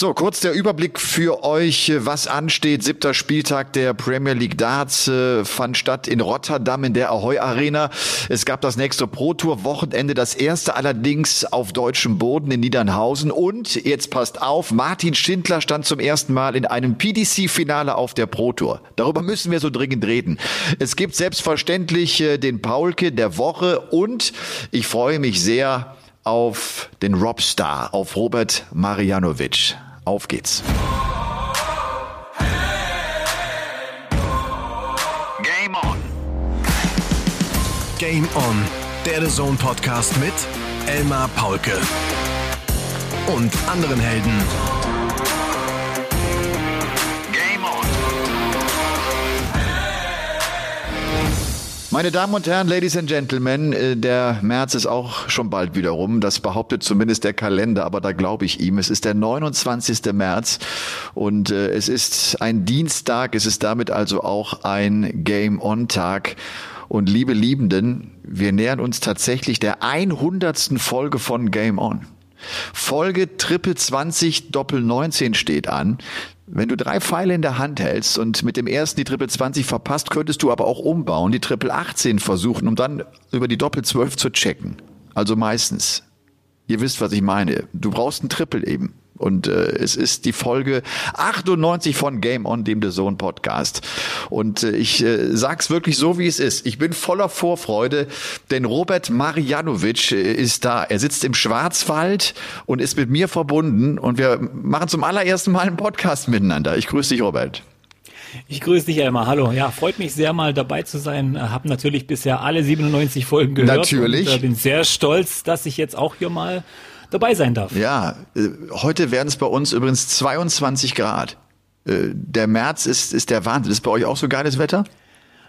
So, kurz der Überblick für euch, was ansteht. Siebter Spieltag der Premier League Darts äh, fand statt in Rotterdam in der Ahoy Arena. Es gab das nächste Pro Tour Wochenende, das erste allerdings auf deutschem Boden in Niedernhausen. Und jetzt passt auf, Martin Schindler stand zum ersten Mal in einem PDC-Finale auf der Pro Tour. Darüber müssen wir so dringend reden. Es gibt selbstverständlich äh, den Paulke der Woche und ich freue mich sehr auf den Robstar, auf Robert Marianovic. Auf geht's. Game on. Game on. Der The Zone Podcast mit Elmar Paulke und anderen Helden. Meine Damen und Herren, Ladies and Gentlemen, äh, der März ist auch schon bald wieder rum. Das behauptet zumindest der Kalender, aber da glaube ich ihm. Es ist der 29. März und äh, es ist ein Dienstag. Es ist damit also auch ein Game-On-Tag. Und liebe Liebenden, wir nähern uns tatsächlich der 100. Folge von Game On. Folge Triple 20 Doppel 19 steht an. Wenn du drei Pfeile in der Hand hältst und mit dem ersten die Triple 20 verpasst, könntest du aber auch umbauen, die Triple 18 versuchen, um dann über die Doppel 12 zu checken. Also meistens. Ihr wisst, was ich meine. Du brauchst ein Triple eben. Und äh, es ist die Folge 98 von Game On, dem The Zone Podcast. Und äh, ich äh, sag's wirklich so, wie es ist. Ich bin voller Vorfreude, denn Robert Marianovic äh, ist da. Er sitzt im Schwarzwald und ist mit mir verbunden. Und wir machen zum allerersten Mal einen Podcast miteinander. Ich grüße dich, Robert. Ich grüße dich, Elmar. Hallo. Ja, freut mich sehr, mal dabei zu sein. Hab natürlich bisher alle 97 Folgen gehört. Natürlich. Und, äh, bin sehr stolz, dass ich jetzt auch hier mal dabei sein darf. Ja, äh, heute werden es bei uns übrigens 22 Grad. Äh, der März ist, ist der Wahnsinn. Ist bei euch auch so geiles Wetter?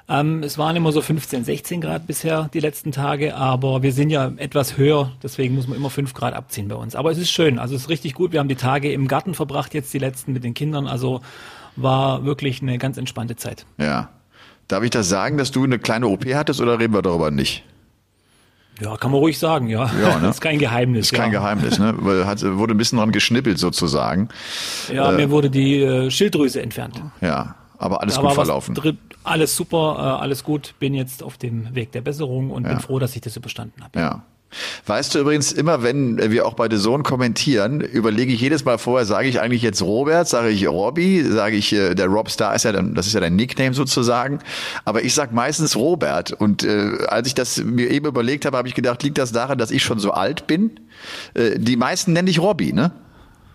Ähm, es waren immer so 15, 16 Grad bisher die letzten Tage, aber wir sind ja etwas höher, deswegen muss man immer 5 Grad abziehen bei uns. Aber es ist schön, also es ist richtig gut. Wir haben die Tage im Garten verbracht, jetzt die letzten mit den Kindern, also war wirklich eine ganz entspannte Zeit. Ja. Darf ich das sagen, dass du eine kleine OP hattest oder reden wir darüber nicht? Ja, kann man ruhig sagen, ja. ja ne? ist kein Geheimnis. Ist kein ja. Geheimnis, ne? Hat, wurde ein bisschen dran geschnippelt sozusagen. Ja, äh, mir wurde die äh, Schilddrüse entfernt. Ja, aber alles da gut verlaufen. alles super, äh, alles gut. Bin jetzt auf dem Weg der Besserung und ja. bin froh, dass ich das überstanden habe. Ja. Weißt du übrigens immer, wenn wir auch bei The Zone kommentieren, überlege ich jedes Mal vorher, sage ich eigentlich jetzt Robert, sage ich Robby, sage ich, äh, der Robstar ist ja dann, das ist ja dein Nickname sozusagen, aber ich sag meistens Robert und äh, als ich das mir eben überlegt habe, habe ich gedacht, liegt das daran, dass ich schon so alt bin? Äh, die meisten nenne ich Robby, ne?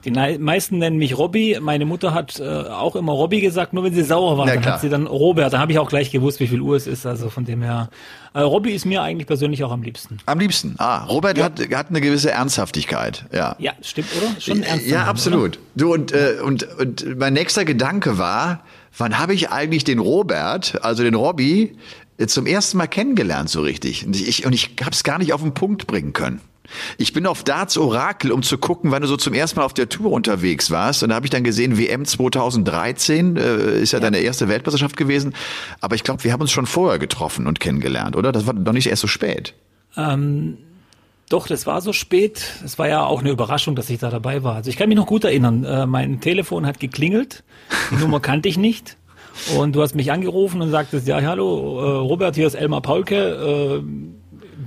Die meisten nennen mich Robby. Meine Mutter hat äh, auch immer Robby gesagt, nur wenn sie sauer war, ja, dann klar. hat sie dann Robert. Da habe ich auch gleich gewusst, wie viel Uhr es ist. Also von dem her, äh, Robby ist mir eigentlich persönlich auch am liebsten. Am liebsten. Ah, Robert ja. hat, hat eine gewisse Ernsthaftigkeit. Ja, ja stimmt, oder? Schon ernst. Ja, absolut. Oder? Du und, äh, und und mein nächster Gedanke war, wann habe ich eigentlich den Robert, also den Robby, zum ersten Mal kennengelernt so richtig? Und ich, und ich habe es gar nicht auf den Punkt bringen können. Ich bin auf Darts Orakel, um zu gucken, wann du so zum ersten Mal auf der Tour unterwegs warst. Und da habe ich dann gesehen, WM 2013 äh, ist ja, ja, deine erste Weltmeisterschaft gewesen. Aber ich glaube, wir haben uns schon vorher getroffen und kennengelernt, oder? Das war doch nicht erst so spät. Ähm, doch, das war so spät. Es war ja auch eine Überraschung, dass ich da dabei war. Also ich kann mich noch gut erinnern. Äh, mein Telefon hat geklingelt. Die Nummer kannte ich nicht. Und du hast mich angerufen und sagtest, ja, hallo, äh, Robert, hier ist Elmar Paulke. Äh,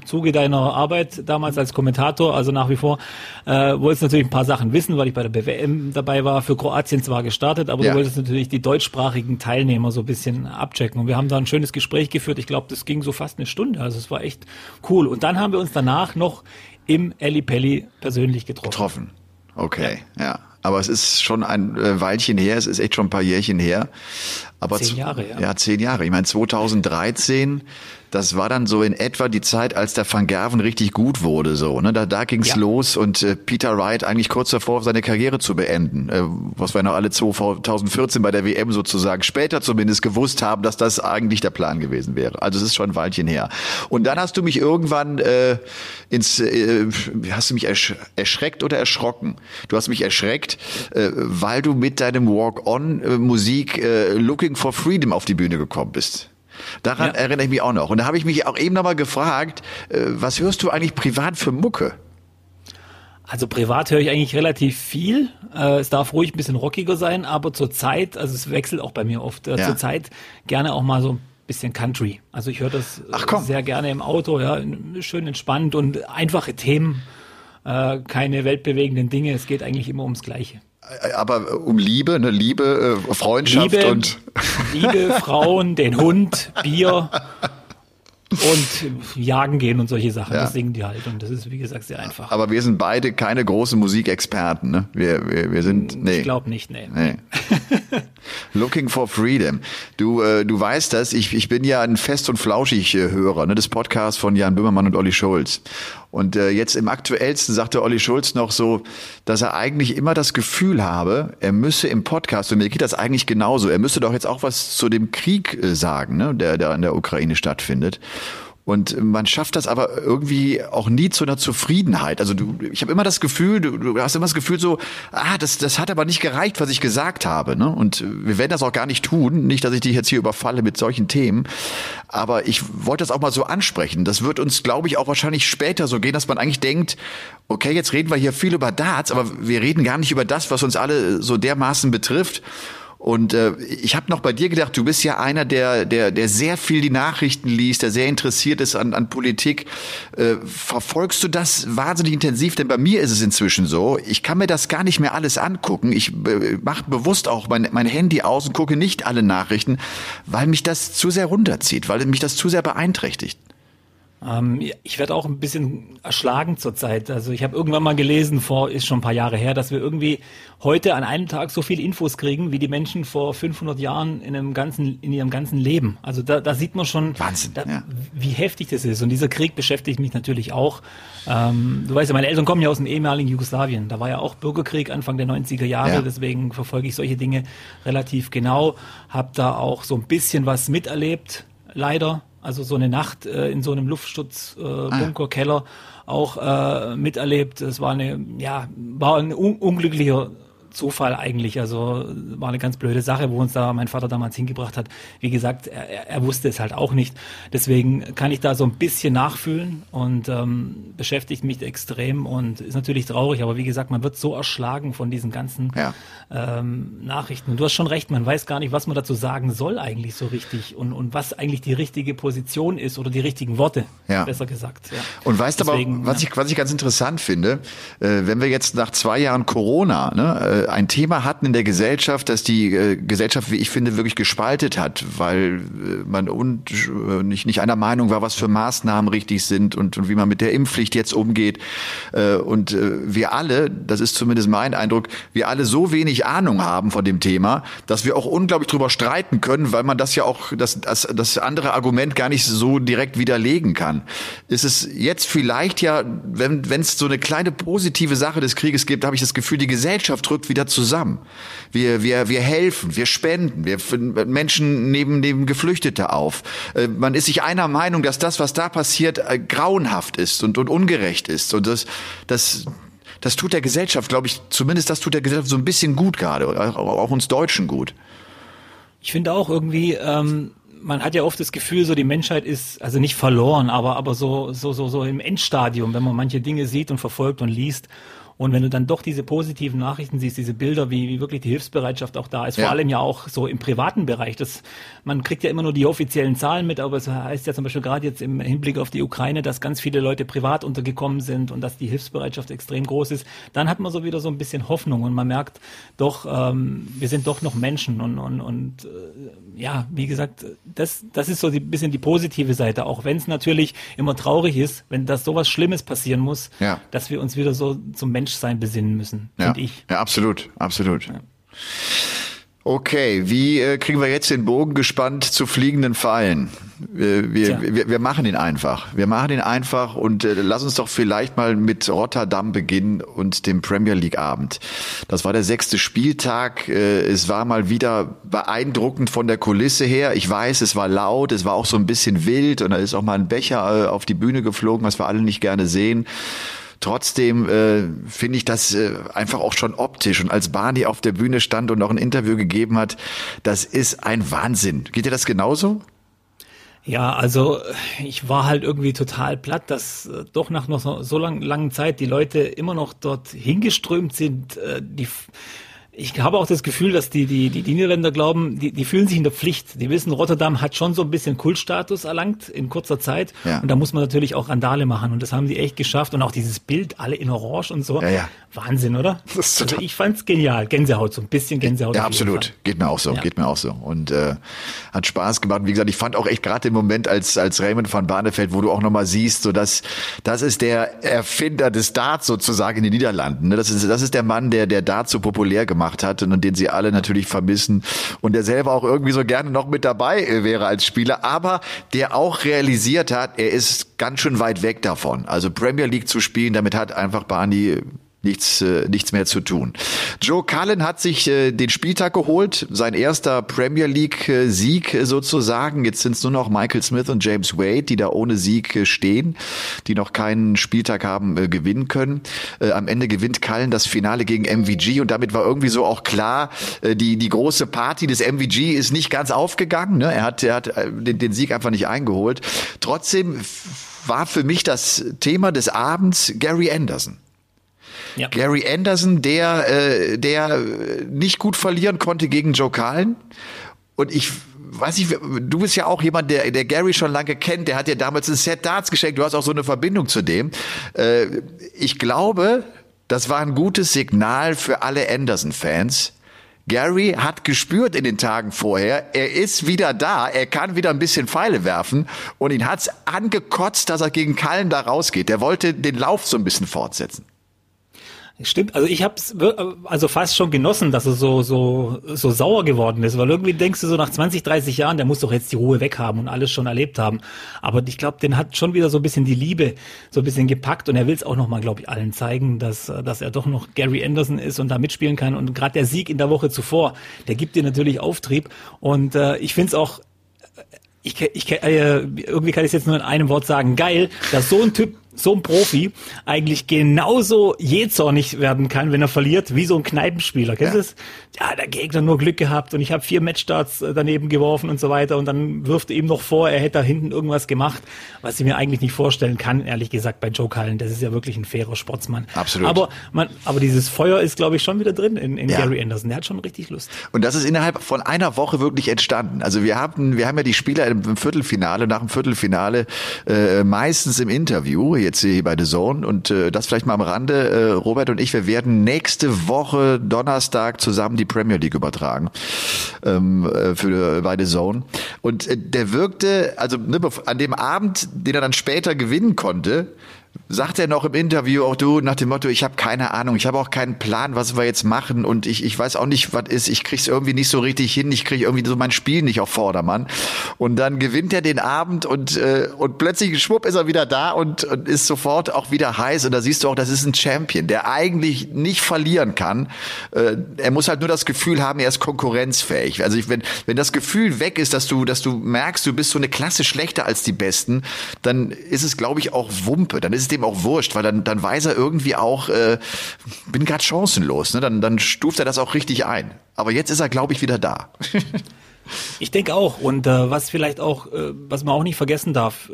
Zuge deiner Arbeit damals als Kommentator, also nach wie vor, äh, wolltest natürlich ein paar Sachen wissen, weil ich bei der BWM dabei war, für Kroatien zwar gestartet, aber ja. du wolltest natürlich die deutschsprachigen Teilnehmer so ein bisschen abchecken. Und wir haben da ein schönes Gespräch geführt. Ich glaube, das ging so fast eine Stunde. Also es war echt cool. Und dann haben wir uns danach noch im Eli Pelli persönlich getroffen. Getroffen. Okay, ja. ja. Aber es ist schon ein äh, Weilchen her, es ist echt schon ein paar Jährchen her. Aber zehn Jahre, ja. Ja, zehn Jahre. Ich meine, 2013 das war dann so in etwa die Zeit, als der Van Gerven richtig gut wurde, so, ne? Da, da ging's ja. los und äh, Peter Wright eigentlich kurz davor, seine Karriere zu beenden, äh, was wir noch alle 2014 bei der WM sozusagen später zumindest gewusst haben, dass das eigentlich der Plan gewesen wäre. Also es ist schon ein Weilchen her. Und dann hast du mich irgendwann äh, ins, äh, hast du mich ersch erschreckt oder erschrocken? Du hast mich erschreckt, äh, weil du mit deinem Walk-on-Musik äh, Looking for Freedom auf die Bühne gekommen bist. Daran ja. erinnere ich mich auch noch. Und da habe ich mich auch eben nochmal gefragt, äh, was hörst du eigentlich privat für Mucke? Also privat höre ich eigentlich relativ viel. Äh, es darf ruhig ein bisschen rockiger sein, aber zur Zeit, also es wechselt auch bei mir oft, äh, Ja. zur Zeit gerne auch mal so ein bisschen Country. Also ich höre das sehr gerne im Auto, ja, schön entspannt und einfache Themen, äh, keine weltbewegenden Dinge. Es geht eigentlich immer ums Gleiche. Äh, Aber um Liebe, ne Liebe, äh, Freundschaft Liebe, und Liebe, Frauen, den Hund, Bier und jagen gehen und solche Sachen. Ja. Das singen die halt und das ist, wie gesagt, sehr einfach. aber wir sind beide keine großen Musikexperten, ne? Wir, wir, wir sind nee. Ich glaube nicht, nee. Nee. Looking for Freedom. Du, äh, du weißt das, ich, ich bin ja ein fest und flauschig äh, Hörer ne, des Podcasts von Jan Böhmermann und Olli Schulz. Und äh, jetzt im aktuellsten sagte Olli Schulz noch so, dass er eigentlich immer das Gefühl habe, er müsse im Podcast, und mir geht das eigentlich genauso, er müsste doch jetzt auch was zu dem Krieg äh, sagen, ne, der, der in der Ukraine stattfindet. Und man schafft das aber irgendwie auch nie zu einer Zufriedenheit. Also du, ich habe immer das Gefühl, du, du hast immer das Gefühl so, ah, das, das hat aber nicht gereicht, was ich gesagt habe. Ne? Und wir werden das auch gar nicht tun. Nicht, dass ich dich jetzt hier überfalle mit solchen Themen. Aber ich wollte das auch mal so ansprechen. Das wird uns, glaube ich, auch wahrscheinlich später so gehen, dass man eigentlich denkt, okay, jetzt reden wir hier viel über Darts, aber wir reden gar nicht über das, was uns alle so dermaßen betrifft. Und äh, ich habe noch bei dir gedacht, du bist ja einer, der, der, der sehr viel die Nachrichten liest, der sehr interessiert ist an, an Politik. Äh, verfolgst du das wahnsinnig intensiv? Denn bei mir ist es inzwischen so, ich kann mir das gar nicht mehr alles angucken. Ich äh, mache bewusst auch mein, mein Handy aus und gucke nicht alle Nachrichten, weil mich das zu sehr runterzieht, weil mich das zu sehr beeinträchtigt. Ähm, ich werde auch ein bisschen erschlagen zurzeit. Also ich habe irgendwann mal gelesen, vor ist schon ein paar Jahre her, dass wir irgendwie heute an einem Tag so viel Infos kriegen, wie die Menschen vor 500 Jahren in einem ganzen in ihrem ganzen Leben. Also da, da sieht man schon, Wahnsinn, da, ja. wie heftig das ist. Und dieser Krieg beschäftigt mich natürlich auch. Ähm, du weißt ja, meine Eltern kommen ja aus dem ehemaligen Jugoslawien. Da war ja auch Bürgerkrieg Anfang der 90er Jahre. Ja. Deswegen verfolge ich solche Dinge relativ genau. Hab da auch so ein bisschen was miterlebt, leider. Also so eine Nacht äh, in so einem Luftschutzbunker, äh, Keller auch äh, miterlebt. Es war eine, ja, war ein un unglücklicher Zufall eigentlich. Also war eine ganz blöde Sache, wo uns da mein Vater damals hingebracht hat. Wie gesagt, er, er- wusste es halt auch nicht. Deswegen kann ich da so ein bisschen nachfühlen und ähm, beschäftigt mich extrem und ist natürlich traurig. Aber wie gesagt, man wird so erschlagen von diesen ganzen Ja. ähm, Nachrichten. Und du hast schon recht, man weiß gar nicht, was man dazu sagen soll eigentlich so richtig und, und was eigentlich die richtige Position ist oder die richtigen Worte, Ja. besser gesagt. Ja. Und weißt Deswegen, aber, was ich, was ich ganz interessant finde, äh, wenn wir jetzt nach zwei Jahren Corona ne, äh, ein Thema hatten in der Gesellschaft, das die äh, Gesellschaft, wie ich finde, wirklich gespaltet hat, weil äh, man und, äh, nicht, nicht einer Meinung war, was für Maßnahmen richtig sind und, und wie man mit der Impfpflicht jetzt umgeht. Äh, und äh, wir alle, das ist zumindest mein Eindruck, wir alle so wenig Ahnung haben von dem Thema, dass wir auch unglaublich drüber streiten können, weil man das ja auch, das, das, das andere Argument gar nicht so direkt widerlegen kann. Ist es jetzt vielleicht ja, wenn wenn es so eine kleine positive Sache des Krieges gibt, habe ich das Gefühl, die Gesellschaft rückt wieder zusammen. Wir, wir, wir helfen, wir spenden, wir Menschen nehmen, nehmen Geflüchtete auf. Äh, Man ist sich einer Meinung, dass das, was da passiert, äh, grauenhaft ist und, und ungerecht ist. Und das, das, das tut der Gesellschaft, glaube ich, zumindest das tut der Gesellschaft so ein bisschen gut gerade, auch uns Deutschen gut. Ich finde auch irgendwie, ähm, man hat ja oft das Gefühl, so die Menschheit ist also nicht verloren, aber aber so so so so im Endstadium, wenn man manche Dinge sieht und verfolgt und liest. Und wenn du dann doch diese positiven Nachrichten siehst, diese Bilder, wie, wie wirklich die Hilfsbereitschaft auch da ist, Ja. vor allem ja auch so im privaten Bereich. Das, man kriegt ja immer nur die offiziellen Zahlen mit, aber es heißt ja zum Beispiel gerade jetzt im Hinblick auf die Ukraine, dass ganz viele Leute privat untergekommen sind und dass die Hilfsbereitschaft extrem groß ist. Dann hat man so wieder so ein bisschen Hoffnung und man merkt doch, ähm, wir sind doch noch Menschen und, und, und äh, ja, wie gesagt, das, das ist so ein bisschen die positive Seite, auch wenn es natürlich immer traurig ist, wenn das sowas Schlimmes passieren muss, Ja. dass wir uns wieder so zum Menschsein besinnen müssen, Ja, finde ich. ja absolut, absolut. Okay, wie äh, kriegen wir jetzt den Bogen gespannt zu fliegenden Pfeilen? Wir, wir, wir, wir machen ihn einfach. Wir machen ihn einfach und äh, lass uns doch vielleicht mal mit Rotterdam beginnen und dem Premier League Abend. Das war der sechste Spieltag. Äh, es war mal wieder beeindruckend von der Kulisse her. Ich weiß, es war laut, es war auch so ein bisschen wild und da ist auch mal ein Becher äh, auf die Bühne geflogen, was wir alle nicht gerne sehen. Trotzdem äh, finde ich das äh, einfach auch schon optisch. Und als Barney auf der Bühne stand und noch ein Interview gegeben hat, das ist ein Wahnsinn. Geht dir das genauso? Ja, also ich war halt irgendwie total platt, dass äh, doch nach noch so, lang, langen Zeit die Leute immer noch dort hingeströmt sind. Äh, die ich habe auch das Gefühl, dass die, die, die, die Niederländer glauben, die, die fühlen sich in der Pflicht. Die wissen, Rotterdam hat schon so ein bisschen Kultstatus erlangt in kurzer Zeit. Ja. Und da muss man natürlich auch Randale machen. Und das haben die echt geschafft. Und auch dieses Bild, alle in Orange und so. Ja, ja. Wahnsinn, oder? also ich fand's genial. Gänsehaut, so ein bisschen Gänsehaut. Ja, absolut. Geht mir auch so. Geht mir auch so. Und äh, hat Spaß gemacht. Wie gesagt, ich fand auch echt gerade den Moment, als, als Raymond van Barneveld, wo du auch nochmal siehst, so dass das ist der Erfinder des Darts sozusagen in den Niederlanden. Ne? Das ist, das ist der Mann, der, der Dart so populär gemacht gemacht hat und den sie alle natürlich vermissen und der selber auch irgendwie so gerne noch mit dabei wäre als Spieler, aber der auch realisiert hat, er ist ganz schön weit weg davon. Also Premier League zu spielen, damit hat einfach Barney nichts, äh, nichts mehr zu tun. Joe Cullen hat sich äh, den Spieltag geholt, sein erster Premier League äh, äh, sozusagen. Jetzt sind es nur noch Michael Smith und James Wade, die da ohne Sieg äh, stehen, die noch keinen Spieltag haben äh, gewinnen können. Äh, am Ende gewinnt Cullen das Finale gegen MVG und damit war irgendwie so auch klar, äh, die, die große Party des MVG ist nicht ganz aufgegangen. Ne? Er hat, er hat äh, den, den Sieg einfach nicht eingeholt. Trotzdem war für mich das Thema des Abends Gary Anderson. Ja. Gary Anderson, der, äh, der nicht gut verlieren konnte gegen Joe Cullen. Und ich weiß ich, du bist ja auch jemand, der, der Gary schon lange kennt, der hat dir damals ein Set Darts geschenkt, du hast auch so eine Verbindung zu dem. Äh, ich glaube, das war ein gutes Signal für alle Anderson-Fans. Gary hat gespürt in den Tagen vorher, er ist wieder da, er kann wieder ein bisschen Pfeile werfen und ihn hat's angekotzt, dass er gegen Kallen da rausgeht. Der wollte den Lauf so ein bisschen fortsetzen. Stimmt, also ich habe es also fast schon genossen, dass er so so so sauer geworden ist, weil irgendwie denkst du so nach 20, 30 Jahren, der muss doch jetzt die Ruhe weghaben und alles schon erlebt haben. Aber ich glaube, den hat schon wieder so ein bisschen die Liebe so ein bisschen gepackt und er will es auch noch mal, glaube ich, allen zeigen, dass dass er doch noch Gary Anderson ist und da mitspielen kann und gerade der Sieg in der Woche zuvor, der gibt dir natürlich Auftrieb und äh, ich finde es auch ich, ich, äh, irgendwie kann ich es jetzt nur in einem Wort sagen, geil, dass so ein Typ so ein Profi eigentlich genauso jähzornig werden kann, wenn er verliert, wie so ein Kneipenspieler. Kennst du ja. es? Ja, der Gegner nur Glück gehabt und ich habe vier Matchstarts äh, daneben geworfen und so weiter und dann wirft er ihm noch vor, er hätte da hinten irgendwas gemacht, was ich mir eigentlich nicht vorstellen kann, ehrlich gesagt, bei Joe Cullen. Das ist ja wirklich ein fairer Sportsmann. Absolut. Aber, man, aber dieses Feuer ist, glaube ich, schon wieder drin in, in ja. Gary Anderson. Der hat schon richtig Lust. Und das ist innerhalb von einer Woche wirklich entstanden. Also wir haben, wir haben ja die Spieler im Viertelfinale, nach dem Viertelfinale äh, meistens im Interview jetzt hier bei The Zone. Und äh, das vielleicht mal am Rande. Äh, Robert und ich, wir werden nächste Woche Donnerstag zusammen die Premier League übertragen ähm, äh, für bei The Zone. Und äh, der wirkte, also ne, an dem Abend, den er dann später gewinnen konnte, sagt er noch im Interview auch du nach dem Motto, ich habe keine Ahnung, ich habe auch keinen Plan, was wir jetzt machen und ich, ich weiß auch nicht, was ist, ich krieg's irgendwie nicht so richtig hin, ich kriege irgendwie so mein Spiel nicht auf Vordermann. Und dann gewinnt er den Abend und äh, und plötzlich schwupp ist er wieder da und, und ist sofort auch wieder heiß. Und da siehst du auch, das ist ein Champion, der eigentlich nicht verlieren kann. Äh, er muss halt nur das Gefühl haben, er ist konkurrenzfähig. Also ich, wenn wenn das Gefühl weg ist, dass du dass du merkst, du bist so eine Klasse schlechter als die Besten, dann ist es glaube ich auch Wumpe, dann ist es dem auch wurscht, weil dann, dann weiß er irgendwie auch, äh, bin gerade chancenlos. Ne? Dann, dann stuft er das auch richtig ein. Aber jetzt ist er, glaube ich, wieder da. ich denke auch. Und äh, was vielleicht auch, äh, was man auch nicht vergessen darf,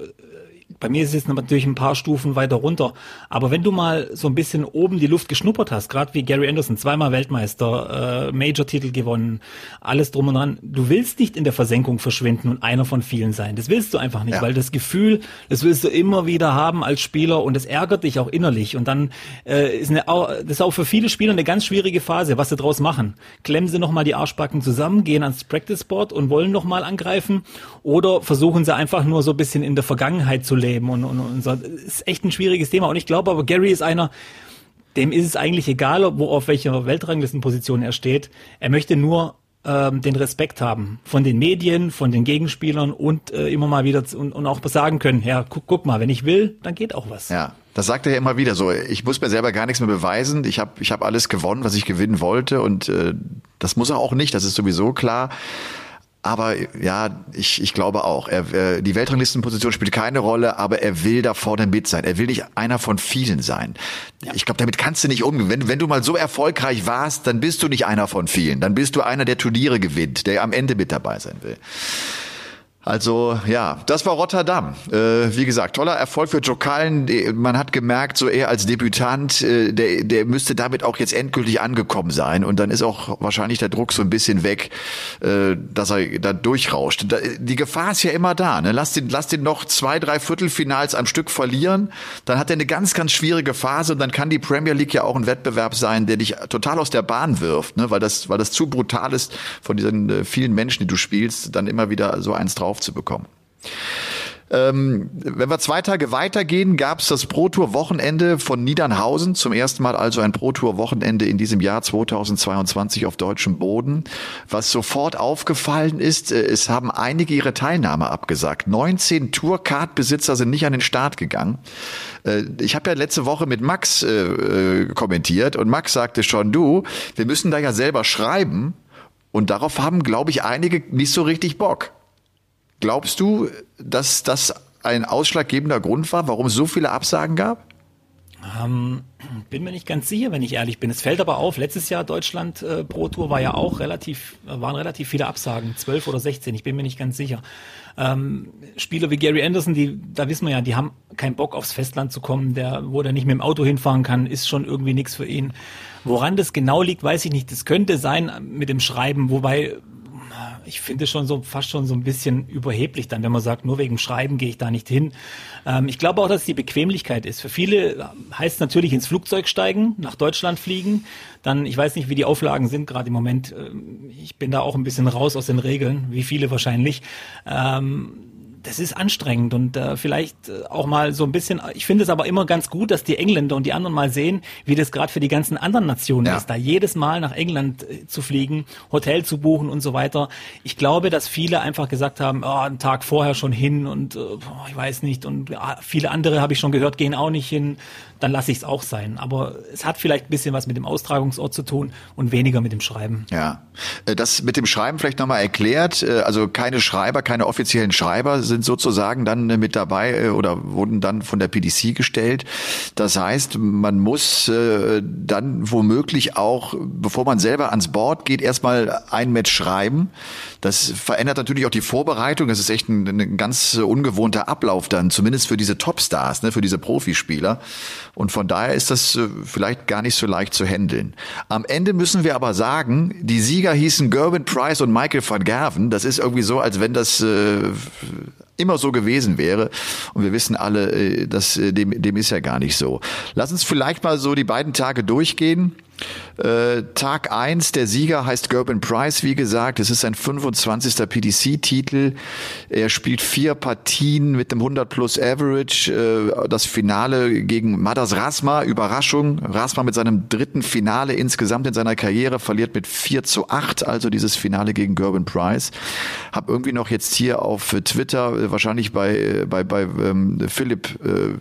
bei mir ist es natürlich ein paar Stufen weiter runter. Aber wenn du mal so ein bisschen oben die Luft geschnuppert hast, gerade wie Gary Anderson, zweimal Weltmeister, äh, Major-Titel gewonnen, alles drum und dran, du willst nicht in der Versenkung verschwinden und einer von vielen sein. Das willst du einfach nicht, ja. weil das Gefühl, das willst du immer wieder haben als Spieler und das ärgert dich auch innerlich. Und dann äh, ist eine, das ist auch für viele Spieler eine ganz schwierige Phase, was sie draus machen. Klemmen sie nochmal die Arschbacken zusammen, gehen ans Practice-Board und wollen nochmal angreifen oder versuchen sie einfach nur so ein bisschen in der Vergangenheit zu leben und, und, und so. Das ist echt ein schwieriges Thema. Und ich glaube aber, Gary ist einer, dem ist es eigentlich egal, wo auf welcher Weltranglistenposition er steht. Er möchte nur ähm, den Respekt haben von den Medien, von den Gegenspielern und äh, immer mal wieder und, und auch sagen können, ja, guck, guck mal, wenn ich will, dann geht auch was. Ja, das sagt er ja immer wieder so. Ich muss mir selber gar nichts mehr beweisen. Ich habe ich hab alles gewonnen, was ich gewinnen wollte und äh, das muss er auch nicht. Das ist sowieso klar. Aber ja, ich, ich glaube auch. Er, die Weltranglistenposition spielt keine Rolle, aber er will da vorne mit sein. Er will nicht einer von vielen sein. Ja. Ich glaube, damit kannst du nicht umgehen. Wenn, wenn du mal so erfolgreich warst, dann bist du nicht einer von vielen. Dann bist du einer, der Turniere gewinnt, der am Ende mit dabei sein will. Also ja, das war Rotterdam. Äh, wie gesagt, toller Erfolg für Joe Cullen. Man hat gemerkt, so er als Debütant, äh, der, der müsste damit auch jetzt endgültig angekommen sein. Und dann ist auch wahrscheinlich der Druck so ein bisschen weg, äh, dass er da durchrauscht. Da, die Gefahr ist ja immer da. Ne? Lass, den, lass den noch zwei, drei Viertelfinals am Stück verlieren. Dann hat er eine ganz, ganz schwierige Phase und dann kann die Premier League ja auch ein Wettbewerb sein, der dich total aus der Bahn wirft, ne? weil, das, weil das zu brutal ist von diesen äh, vielen Menschen, die du spielst, dann immer wieder so eins drauf zu bekommen. Ähm, wenn wir zwei Tage weitergehen, gab es das Pro Tour Wochenende von Niedernhausen. Zum ersten Mal also ein Pro Tour Wochenende in diesem Jahr 2022 auf deutschem Boden. Was sofort aufgefallen ist, äh, es haben einige ihre Teilnahme abgesagt. 19 Tourcard-Besitzer sind nicht an den Start gegangen. Äh, ich habe ja letzte Woche mit Max äh, kommentiert und Max sagte schon, du, wir müssen da ja selber schreiben. Und darauf haben, glaube ich, einige nicht so richtig Bock. Glaubst du, dass das ein ausschlaggebender Grund war, warum es so viele Absagen gab? Ähm, bin mir nicht ganz sicher, wenn ich ehrlich bin. Es fällt aber auf, letztes Jahr Deutschland äh, Pro Tour war ja auch relativ, waren relativ viele Absagen, zwölf oder sechzehn, ich bin mir nicht ganz sicher. Ähm, Spieler wie Gary Anderson, die, da wissen wir ja, die haben keinen Bock aufs Festland zu kommen, der, wo der nicht mit dem Auto hinfahren kann, ist schon irgendwie nichts für ihn. Woran das genau liegt, weiß ich nicht. Das könnte sein mit dem Schreiben, wobei ich finde schon so fast schon so ein bisschen überheblich dann, wenn man sagt, nur wegen Schreiben gehe ich da nicht hin. Ähm, ich glaube auch, dass es die Bequemlichkeit ist. Für viele heißt natürlich ins Flugzeug steigen, nach Deutschland fliegen. Dann, ich weiß nicht, wie die Auflagen sind gerade im Moment. Ähm, ich bin da auch ein bisschen raus aus den Regeln, wie viele wahrscheinlich. Ähm, das ist anstrengend und äh, vielleicht äh, auch mal so ein bisschen, ich finde es aber immer ganz gut, dass die Engländer und die anderen mal sehen, wie das gerade für die ganzen anderen Nationen ja. ist, da jedes Mal nach England äh, zu fliegen, Hotel zu buchen und so weiter. Ich glaube, dass viele einfach gesagt haben, oh, einen Tag vorher schon hin und oh, ich weiß nicht und äh, viele andere habe ich schon gehört, gehen auch nicht hin dann lasse ich es auch sein. Aber es hat vielleicht ein bisschen was mit dem Austragungsort zu tun und weniger mit dem Schreiben. Ja, äh, das mit dem Schreiben vielleicht nochmal erklärt. Äh, also keine Schreiber, keine offiziellen Schreiber sind sozusagen dann äh, mit dabei oder wurden dann von der PDC gestellt. Das heißt, man muss dann womöglich auch, bevor man selber ans Board geht, erstmal ein Match schreiben. Das verändert natürlich auch die Vorbereitung. Das ist echt ein, ein ganz ungewohnter Ablauf dann, zumindest für diese Topstars, ne, für diese Profispieler. Und von daher ist das äh, vielleicht gar nicht so leicht zu handeln. Am Ende müssen wir aber sagen, die Sieger hießen Gerwin Price und Michael van Gerven. Das ist irgendwie so, als wenn das äh, immer so gewesen wäre. Und wir wissen alle, äh, dass äh, dem, dem ist ja gar nicht so. Lass uns vielleicht mal so die beiden Tage durchgehen. Äh, Tag eins der Sieger heißt Gerben Price, wie gesagt. Es ist sein 25. PDC-Titel. Er spielt vier Partien mit dem 100 plus Average. Äh, das Finale gegen Madas Rasma, Überraschung. Rasma mit seinem dritten Finale insgesamt in seiner Karriere verliert mit 4 zu 8, also dieses Finale gegen Gerben Price. Hab irgendwie noch jetzt hier auf Twitter, äh, wahrscheinlich bei, bei, bei ähm, Philipp, äh,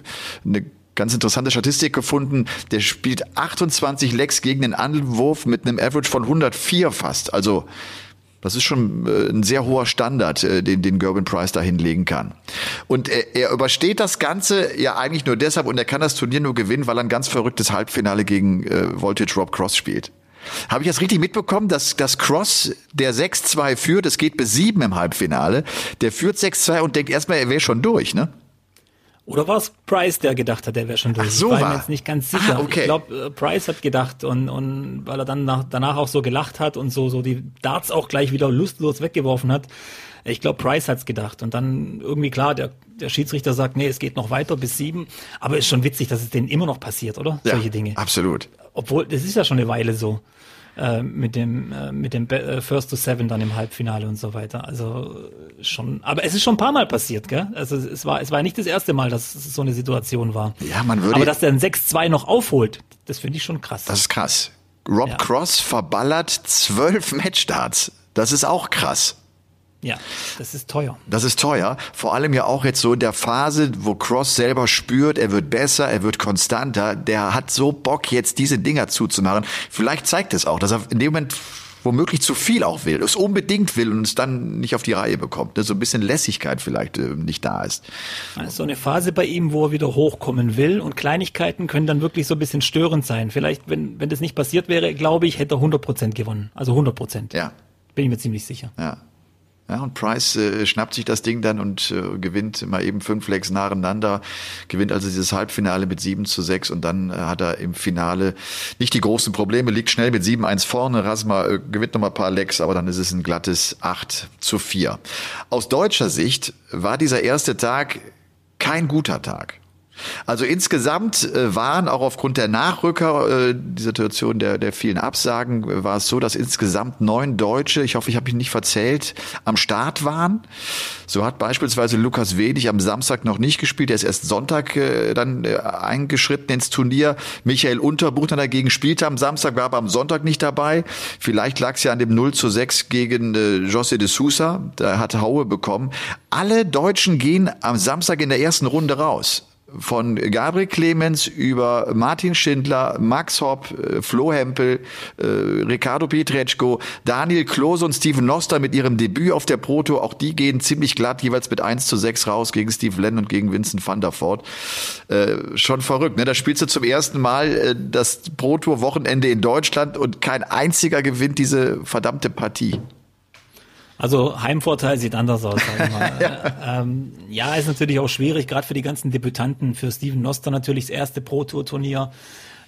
eine ganz interessante Statistik gefunden. Der spielt 28 Lecks gegen den Anwurf mit einem Average von 104 fast. Also das ist schon äh, ein sehr hoher Standard, äh, den, den Gerben Price da hinlegen kann. Und er, er übersteht das Ganze ja eigentlich nur deshalb und er kann das Turnier nur gewinnen, weil er ein ganz verrücktes Halbfinale gegen äh, Voltage Rob Cross spielt. Habe ich das richtig mitbekommen, dass dass Cross der 6-2 führt, es geht bis 7 im Halbfinale, der führt 6-2 und denkt erstmal, er wäre schon durch, ne? Oder war es Price, der gedacht hat, der wäre schon durch? Ach so ich war mir jetzt nicht ganz sicher. Ah, okay. Ich glaube, äh, Price hat gedacht und, und weil er dann nach, danach auch so gelacht hat und so, so die Darts auch gleich wieder lustlos weggeworfen hat. Ich glaube, Price hat's gedacht. Und dann irgendwie klar, der, der Schiedsrichter sagt, nee, es geht noch weiter bis sieben. Aber ist schon witzig, dass es denen immer noch passiert, oder? Ja, Solche Dinge. Absolut. Obwohl, das ist ja schon eine Weile so. Äh, mit dem äh, mit dem äh, First to Seven dann im Halbfinale und so weiter. Also äh, schon, aber es ist schon ein paar Mal passiert, gell? Also es war es war nicht das erste Mal, dass es so eine Situation war. Ja, man würde. Aber dass der ein 6-2 noch aufholt, das finde ich schon krass. Das ist krass. Rob ja. Cross verballert zwölf Matchstarts. Das ist auch krass. Ja, das ist teuer. Das ist teuer. Vor allem ja auch jetzt so in der Phase, wo Cross selber spürt, er wird besser, er wird konstanter. Der hat so Bock, jetzt diese Dinger zuzumachen. Vielleicht zeigt es auch, dass er in dem Moment womöglich zu viel auch will, es unbedingt will und es dann nicht auf die Reihe bekommt. So ein bisschen Lässigkeit vielleicht äh, nicht da ist. Also so eine Phase bei ihm, wo er wieder hochkommen will und Kleinigkeiten können dann wirklich so ein bisschen störend sein. Vielleicht, wenn, wenn das nicht passiert wäre, glaube ich, hätte er 100 Prozent gewonnen. Also 100 Prozent. Ja. Bin ich mir ziemlich sicher. Ja. Ja, und Price äh, schnappt sich das Ding dann und äh, gewinnt mal eben fünf Legs nacheinander, gewinnt also dieses Halbfinale mit 7 zu 6 und dann äh, hat er im Finale nicht die großen Probleme, liegt schnell mit 7-1 vorne, Rasma äh, gewinnt noch mal ein paar Legs, aber dann ist es ein glattes 8 zu 4. Aus deutscher Sicht war dieser erste Tag kein guter Tag. Also insgesamt äh, waren auch aufgrund der Nachrücker, äh, die Situation der, der vielen Absagen, äh, war es so, dass insgesamt neun Deutsche, ich hoffe, ich habe mich nicht verzählt, am Start waren. So hat beispielsweise Lukas Wenig am Samstag noch nicht gespielt, er ist erst Sonntag dann eingeschritten ins Turnier. Michael Unterbuch dann dagegen spielte am Samstag, war aber am Sonntag nicht dabei. Vielleicht lag es ja an dem 0 zu 6 gegen José de Sousa, da hat Haue bekommen. Alle Deutschen gehen am Samstag in der ersten Runde raus von Gabriel Clemens über Martin Schindler, Max Hopp, äh, Flo Hempel, äh, Ricardo Pietreczko, Daniel Klose und Steven Noster mit ihrem Debüt auf der Proto. Auch die gehen ziemlich glatt, jeweils mit 1 zu 6 raus gegen Steve Lennon und gegen Vincent van der Voort. Äh, schon verrückt, ne? Da spielst du zum ersten Mal äh, das Pro-Tour-Wochenende in Deutschland und kein einziger gewinnt diese verdammte Partie. Also Heimvorteil sieht anders aus. Sag ich mal. ja. Ähm, ja, ist natürlich auch schwierig, gerade für die ganzen Debütanten. Für Steven Noster natürlich das erste Pro-Tour-Turnier.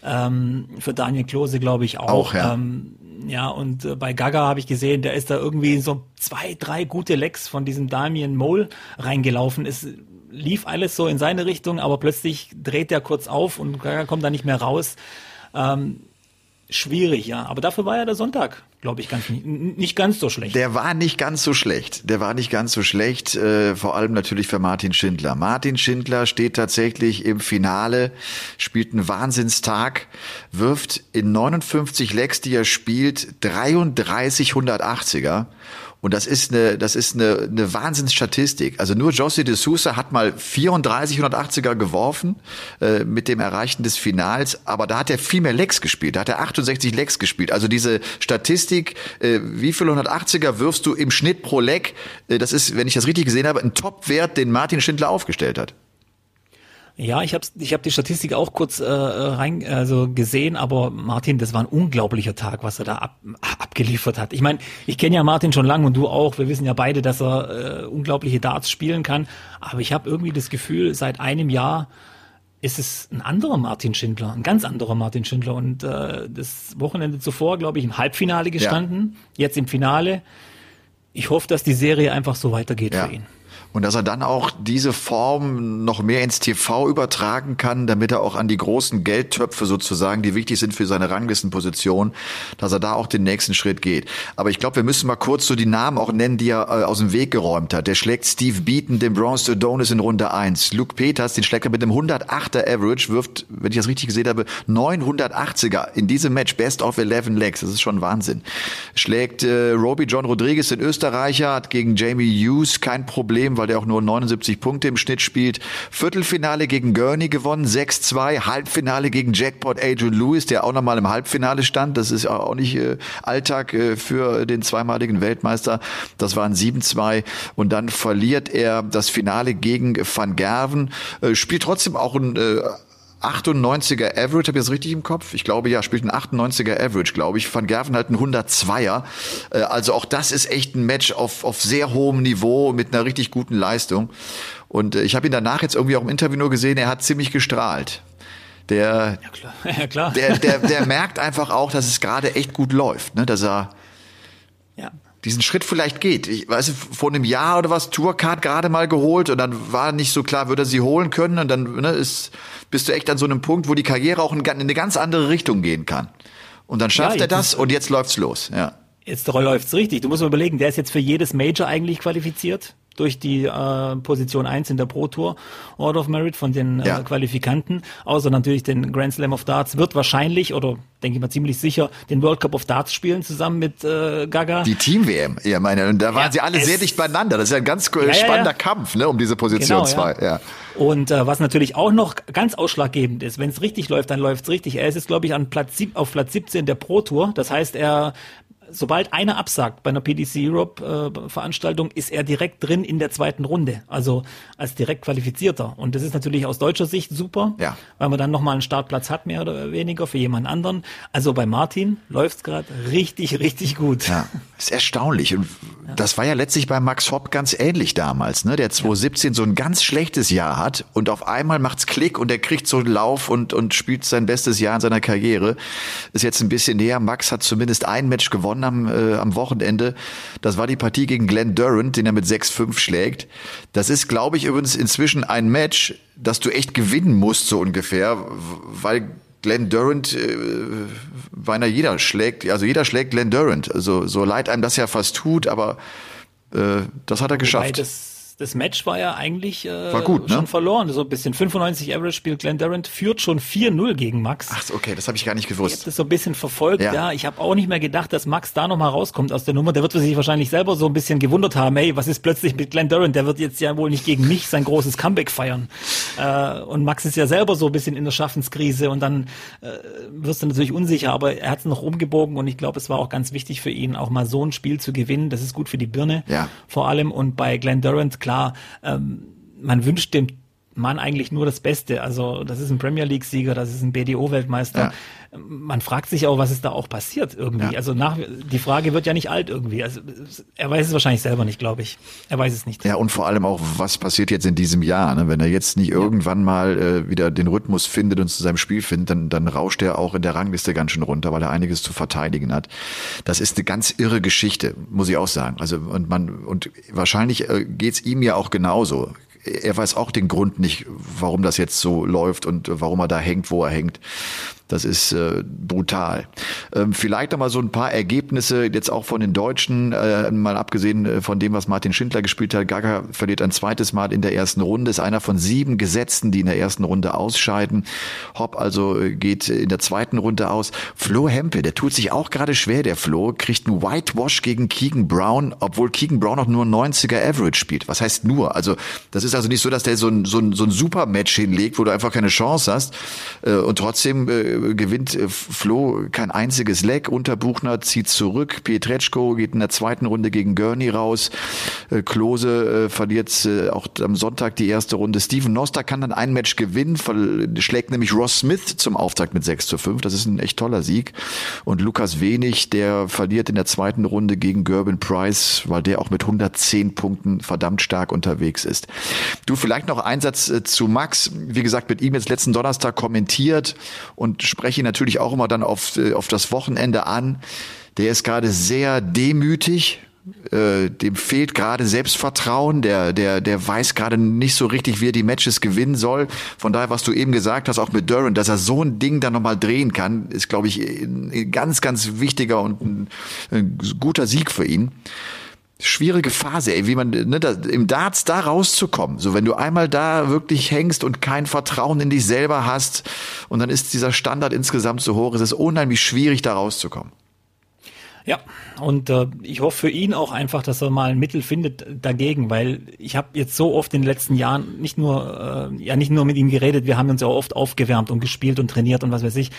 Ähm, für Daniel Klose glaube ich auch. Auch, ja. Ähm, ja, und äh, bei Gaga habe ich gesehen, der ist da irgendwie so zwei, drei gute Lecks von diesem Damien Mole reingelaufen. Es lief alles so in seine Richtung, aber plötzlich dreht er kurz auf und Gaga kommt da nicht mehr raus. Ähm, schwierig, ja. Aber dafür war ja der Sonntag glaube ich, ganz, nicht ganz so schlecht. Der war nicht ganz so schlecht. Der war nicht ganz so schlecht, äh, vor allem natürlich für Martin Schindler. Martin Schindler steht tatsächlich im Finale, spielt einen Wahnsinnstag, wirft in 59 Lecks, die er spielt, 33 180er und das ist eine, das ist eine, eine Wahnsinnsstatistik. Also nur José de Sousa hat mal 34 180er geworfen äh, mit dem Erreichen des Finals, aber da hat er viel mehr Lecks gespielt. Da hat er 68 Lecks gespielt. Also diese Statistik, äh, wie viel 180er wirfst du im Schnitt pro Leck, äh, das ist, wenn ich das richtig gesehen habe, ein Top-Wert, den Martin Schindler aufgestellt hat. Ja, ich habe ich hab die Statistik auch kurz äh, rein also gesehen, aber Martin, das war ein unglaublicher Tag, was er da ab, abgeliefert hat. Ich meine, ich kenne ja Martin schon lange und du auch. Wir wissen ja beide, dass er äh, unglaubliche Darts spielen kann. Aber ich habe irgendwie das Gefühl, seit einem Jahr ist es ein anderer Martin Schindler, ein ganz anderer Martin Schindler. Und äh, das Wochenende zuvor, glaube ich, im Halbfinale gestanden, ja. jetzt im Finale. Ich hoffe, dass die Serie einfach so weitergeht ja. für ihn. Und dass er dann auch diese Form noch mehr ins TV übertragen kann, damit er auch an die großen Geldtöpfe sozusagen, die wichtig sind für seine Ranglistenposition, dass er da auch den nächsten Schritt geht. Aber ich glaube, wir müssen mal kurz so die Namen auch nennen, die er äh, aus dem Weg geräumt hat. Der schlägt Steve Beaton, den Bronze Adonis in Runde 1. Luke Peters, den schlägt er mit einem 108er Average, wirft, wenn ich das richtig gesehen habe, 980er in diesem Match, Best of 11 Legs. Das ist schon Wahnsinn. Schlägt äh, Roby John Rodriguez, den Österreicher, hat gegen Jamie Hughes kein Problem, weil weil der auch nur 79 Punkte im Schnitt spielt. Viertelfinale gegen Gurney gewonnen, 6-2. Halbfinale gegen Jackpot Adrian Lewis, der auch nochmal im Halbfinale stand. Das ist auch nicht äh, Alltag äh, für den zweimaligen Weltmeister. Das waren 7-2. Und dann verliert er das Finale gegen Van Gerven. Äh, spielt trotzdem auch ein äh, 98er Average, habe ich das richtig im Kopf? Ich glaube ja, spielt ein 98er Average, glaube ich. Van Gerven halt ein 102er. Äh, also auch das ist echt ein Match auf, auf sehr hohem Niveau mit einer richtig guten Leistung. Und äh, ich habe ihn danach jetzt irgendwie auch im Interview nur gesehen, er hat ziemlich gestrahlt. Der, ja, klar. Ja, klar. Der, der, der merkt einfach auch, dass es gerade echt gut läuft, ne? dass er ja diesen Schritt vielleicht geht. Ich weiß, vor einem Jahr oder was Tourcard gerade mal geholt und dann war nicht so klar, würde er sie holen können und dann ne, ist, bist du echt an so einem Punkt, wo die Karriere auch in eine ganz andere Richtung gehen kann. Und dann schafft ja, er das und jetzt läuft's los. Ja. Jetzt läuft's richtig. Du musst mal überlegen, der ist jetzt für jedes Major eigentlich qualifiziert durch die äh, Position 1 in der Pro Tour Order of Merit von den äh, ja. Qualifikanten, außer natürlich den Grand Slam of Darts, wird wahrscheinlich oder denke ich mal ziemlich sicher den World Cup of Darts spielen zusammen mit äh, Gaga. Die Team-WM, ja meine, und da waren ja, sie alle sehr dicht beieinander. Das ist ja ein ganz ja, spannender Kampf ne, um diese Position 2. Genau, ja. Und äh, was natürlich auch noch ganz ausschlaggebend ist, wenn es richtig läuft, dann läuft es richtig. Er ist jetzt, glaube ich, an Platz, auf Platz 17 der Pro Tour. Das heißt, er sobald einer absagt bei einer PDC Europe äh, Veranstaltung, ist er direkt drin in der zweiten Runde, also als direkt qualifizierter. Und das ist natürlich aus deutscher Sicht super, ja. weil man dann nochmal einen Startplatz hat, mehr oder weniger für jemand anderen. Also bei Martin läuft's gerade richtig, richtig gut. Ja, ist erstaunlich. Und das war ja letztlich bei Max Hopp ganz ähnlich damals, ne? Der 2017 ja. so ein ganz schlechtes Jahr hat und auf einmal macht's Klick und er kriegt so einen Lauf und, und spielt sein bestes Jahr in seiner Karriere. Ist jetzt ein bisschen näher. Max hat zumindest ein Match gewonnen am, äh, am Wochenende. Das war die Partie gegen Glenn Durant, den er mit 6-5 schlägt. Das ist, glaube ich, übrigens inzwischen ein Match, das du echt gewinnen musst, so ungefähr, weil Glenn Durant, äh, beinahe jeder schlägt, also jeder schlägt Glenn Durant. Also so leid einem das ja fast tut, aber äh, das hat er geschafft das Match war ja eigentlich äh, war gut, ne? schon verloren. So ein bisschen 95 Average spielt Glenn Durant, führt schon 4-0 gegen Max. Ach, okay, das habe ich gar nicht gewusst. Ich habe das so ein bisschen verfolgt, ja. ja. Ich habe auch nicht mehr gedacht, dass Max da nochmal rauskommt aus der Nummer. Der wird sich wahrscheinlich selber so ein bisschen gewundert haben, hey, was ist plötzlich mit Glenn Durant? Der wird jetzt ja wohl nicht gegen mich sein großes Comeback feiern. Äh, und Max ist ja selber so ein bisschen in der Schaffenskrise und dann äh, wirst du natürlich unsicher, aber er hat es noch umgebogen und ich glaube, es war auch ganz wichtig für ihn, auch mal so ein Spiel zu gewinnen. Das ist gut für die Birne ja. vor allem. Und bei Glenn Durant, klar, ähm, man wünscht dem Mann eigentlich nur das Beste. Also das ist ein Premier League-Sieger, das ist ein BDO-Weltmeister. Ja man fragt sich auch, was ist da auch passiert irgendwie. Ja. Also nach, die Frage wird ja nicht alt irgendwie. Also er weiß es wahrscheinlich selber nicht, glaube ich. Er weiß es nicht. Ja, und vor allem auch, was passiert jetzt in diesem Jahr? Ne? Wenn er jetzt nicht ja. irgendwann mal äh, wieder den Rhythmus findet und zu seinem Spiel findet, dann, dann rauscht er auch in der Rangliste ganz schön runter, weil er einiges zu verteidigen hat. Das ist eine ganz irre Geschichte, muss ich auch sagen. Also und man und wahrscheinlich äh, geht's ihm ja auch genauso er weiß auch den Grund nicht, warum das jetzt so läuft und warum er da hängt, wo er hängt. Das ist äh, brutal. Ähm, vielleicht noch mal so ein paar Ergebnisse jetzt auch von den Deutschen, äh, mal abgesehen äh, von dem, was Martin Schindler gespielt hat. Gaga verliert ein zweites Mal in der ersten Runde, ist einer von sieben Gesetzten, die in der ersten Runde ausscheiden. Hopp also äh, geht in der zweiten Runde aus. Flo Hempel, der tut sich auch gerade schwer, der Flo, kriegt einen Whitewash gegen Keegan Brown, obwohl Keegan Brown auch nur 90er Average spielt. Was heißt nur? Also das ist also nicht so, dass der so ein, so ein, so ein Super-Match hinlegt, wo du einfach keine Chance hast äh, und trotzdem äh, gewinnt äh, Flo kein einziges Leck. Unterbuchner zieht zurück. Pietreczko geht in der zweiten Runde gegen Gurney raus. Äh, Klose äh, verliert auch am Sonntag die erste Runde. Steven Noster kann dann ein Match gewinnen, schlägt nämlich Ross Smith zum Auftakt mit 6 zu 5. Das ist ein echt toller Sieg. Und Lukas Wenig, der verliert in der zweiten Runde gegen Gerben Price, weil der auch mit 110 Punkten verdammt stark unterwegs ist. Du vielleicht noch Einsatz zu Max. Wie gesagt, mit ihm jetzt letzten Donnerstag kommentiert und spreche ihn natürlich auch immer dann auf, äh, auf das Wochenende an. Der ist gerade sehr demütig, äh, dem fehlt gerade Selbstvertrauen, der, der, der weiß gerade nicht so richtig, wie er die Matches gewinnen soll. Von daher, was du eben gesagt hast, auch mit Durant, dass er so ein Ding dann nochmal drehen kann, ist, glaube ich, ein ganz, ganz wichtiger und ein, ein guter Sieg für ihn schwierige Phase, ey, wie man ne, da, im Darts da rauszukommen. So, wenn du einmal da wirklich hängst und kein Vertrauen in dich selber hast und dann ist dieser Standard insgesamt so hoch, ist es unheimlich schwierig, da rauszukommen. Ja, und äh, ich hoffe für ihn auch einfach, dass er mal ein Mittel findet dagegen, weil ich habe jetzt so oft in den letzten Jahren nicht nur äh, ja nicht nur mit ihm geredet, wir haben uns ja auch oft aufgewärmt und gespielt und trainiert und was weiß ich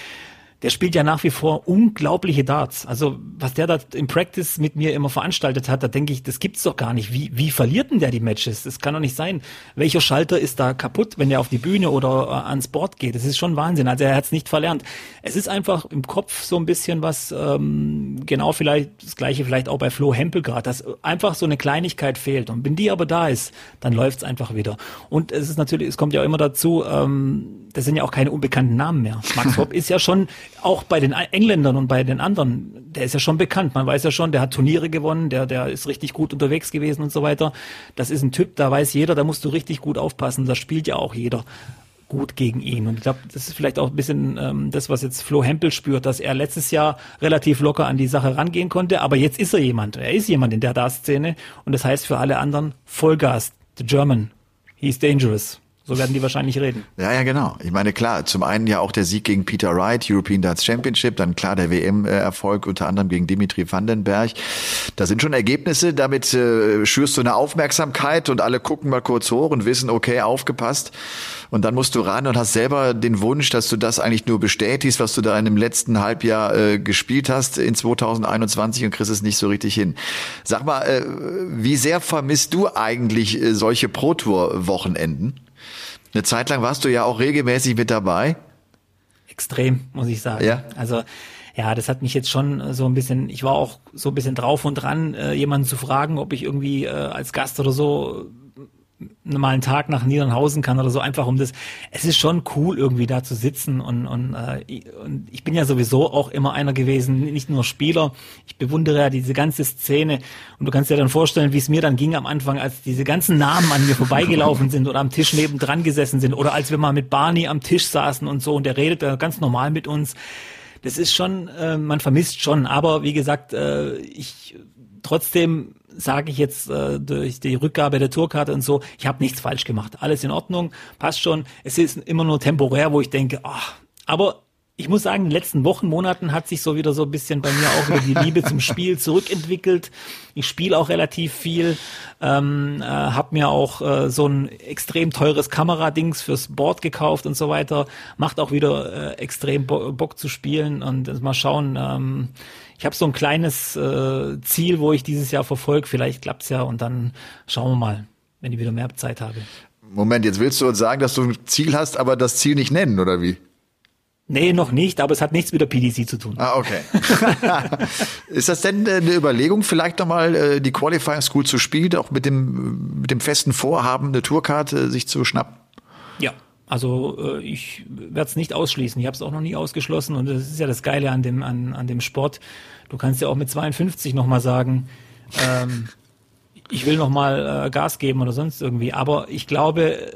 der spielt ja nach wie vor unglaubliche Darts. Also was der da im Practice mit mir immer veranstaltet hat, da denke ich, das gibt's doch gar nicht. Wie, wie verliert denn der die Matches? Das kann doch nicht sein. Welcher Schalter ist da kaputt, wenn der auf die Bühne oder äh, ans Board geht? Das ist schon Wahnsinn. Also er hat's nicht verlernt. Es ist einfach im Kopf so ein bisschen was, ähm, genau vielleicht das gleiche vielleicht auch bei Flo Hempel gerade, dass einfach so eine Kleinigkeit fehlt. Und wenn die aber da ist, dann läuft's einfach wieder. Und es ist natürlich, es kommt ja auch immer dazu, ähm, das sind ja auch keine unbekannten Namen mehr. Max Hopp ist ja schon auch bei den Engländern und bei den anderen, der ist ja schon bekannt. Man weiß ja schon, der hat Turniere gewonnen, der, der ist richtig gut unterwegs gewesen und so weiter. Das ist ein Typ, da weiß jeder, da musst du richtig gut aufpassen. Da spielt ja auch jeder gut gegen ihn. Und ich glaube, das ist vielleicht auch ein bisschen ähm, das, was jetzt Flo Hempel spürt, dass er letztes Jahr relativ locker an die Sache rangehen konnte. Aber jetzt ist er jemand. Er ist jemand in der Da-Szene. Und das heißt für alle anderen Vollgas. The German. He's dangerous. So werden die wahrscheinlich reden. Ja, ja, genau. Ich meine, klar, zum einen ja auch der Sieg gegen Peter Wright, European Darts Championship, dann klar der WM-Erfolg unter anderem gegen Dimitri Vandenberg. Da sind schon Ergebnisse, damit äh, schürst du eine Aufmerksamkeit und alle gucken mal kurz hoch und wissen, okay, aufgepasst. Und dann musst du ran und hast selber den Wunsch, dass du das eigentlich nur bestätigst, was du da in dem letzten Halbjahr äh, gespielt hast in 2021 und kriegst es nicht so richtig hin. Sag mal, äh, wie sehr vermisst du eigentlich äh, solche Pro-Tour-Wochenenden? Eine Zeit lang warst du ja auch regelmäßig mit dabei. Extrem, muss ich sagen. Ja. Also ja, das hat mich jetzt schon so ein bisschen, ich war auch so ein bisschen drauf und dran, äh, jemanden zu fragen, ob ich irgendwie äh, als Gast oder so mal einen Tag nach Niedernhausen kann oder so, einfach um das. Es ist schon cool, irgendwie da zu sitzen und, und, äh, und ich bin ja sowieso auch immer einer gewesen, nicht nur Spieler. Ich bewundere ja diese ganze Szene und du kannst dir dann vorstellen, wie es mir dann ging am Anfang, als diese ganzen Namen an mir vorbeigelaufen sind oder am Tisch nebendran gesessen sind oder als wir mal mit Barney am Tisch saßen und so und der redet da ganz normal mit uns. Das ist schon, äh, man vermisst schon, aber wie gesagt, äh, ich trotzdem sage ich jetzt äh, durch die Rückgabe der Tourkarte und so, ich habe nichts falsch gemacht. Alles in Ordnung, passt schon. Es ist immer nur temporär, wo ich denke, ach, aber ich muss sagen, in den letzten Wochen, Monaten hat sich so wieder so ein bisschen bei mir auch wieder die Liebe zum Spiel zurückentwickelt. Ich spiele auch relativ viel, ähm, äh, habe mir auch äh, so ein extrem teures Kameradings fürs Board gekauft und so weiter. Macht auch wieder äh, extrem Bo Bock zu spielen und mal schauen. Ähm, ich habe so ein kleines äh, Ziel, wo ich dieses Jahr verfolge. Vielleicht klappt's ja und dann schauen wir mal, wenn ich wieder mehr Zeit habe. Moment, jetzt willst du uns sagen, dass du ein Ziel hast, aber das Ziel nicht nennen, oder wie? Nee, noch nicht, aber es hat nichts mit der PDC zu tun. Ah, okay. ist das denn eine Überlegung, vielleicht nochmal äh, die Qualifying School zu spielen, auch mit dem, mit dem festen Vorhaben, eine Tourkarte sich zu schnappen? Ja, also äh, ich werde es nicht ausschließen. Ich habe es auch noch nie ausgeschlossen und das ist ja das Geile an dem an, an dem Sport. Du kannst ja auch mit 52 noch mal sagen, ähm, ich will noch mal äh, Gas geben oder sonst irgendwie. Aber ich glaube, äh,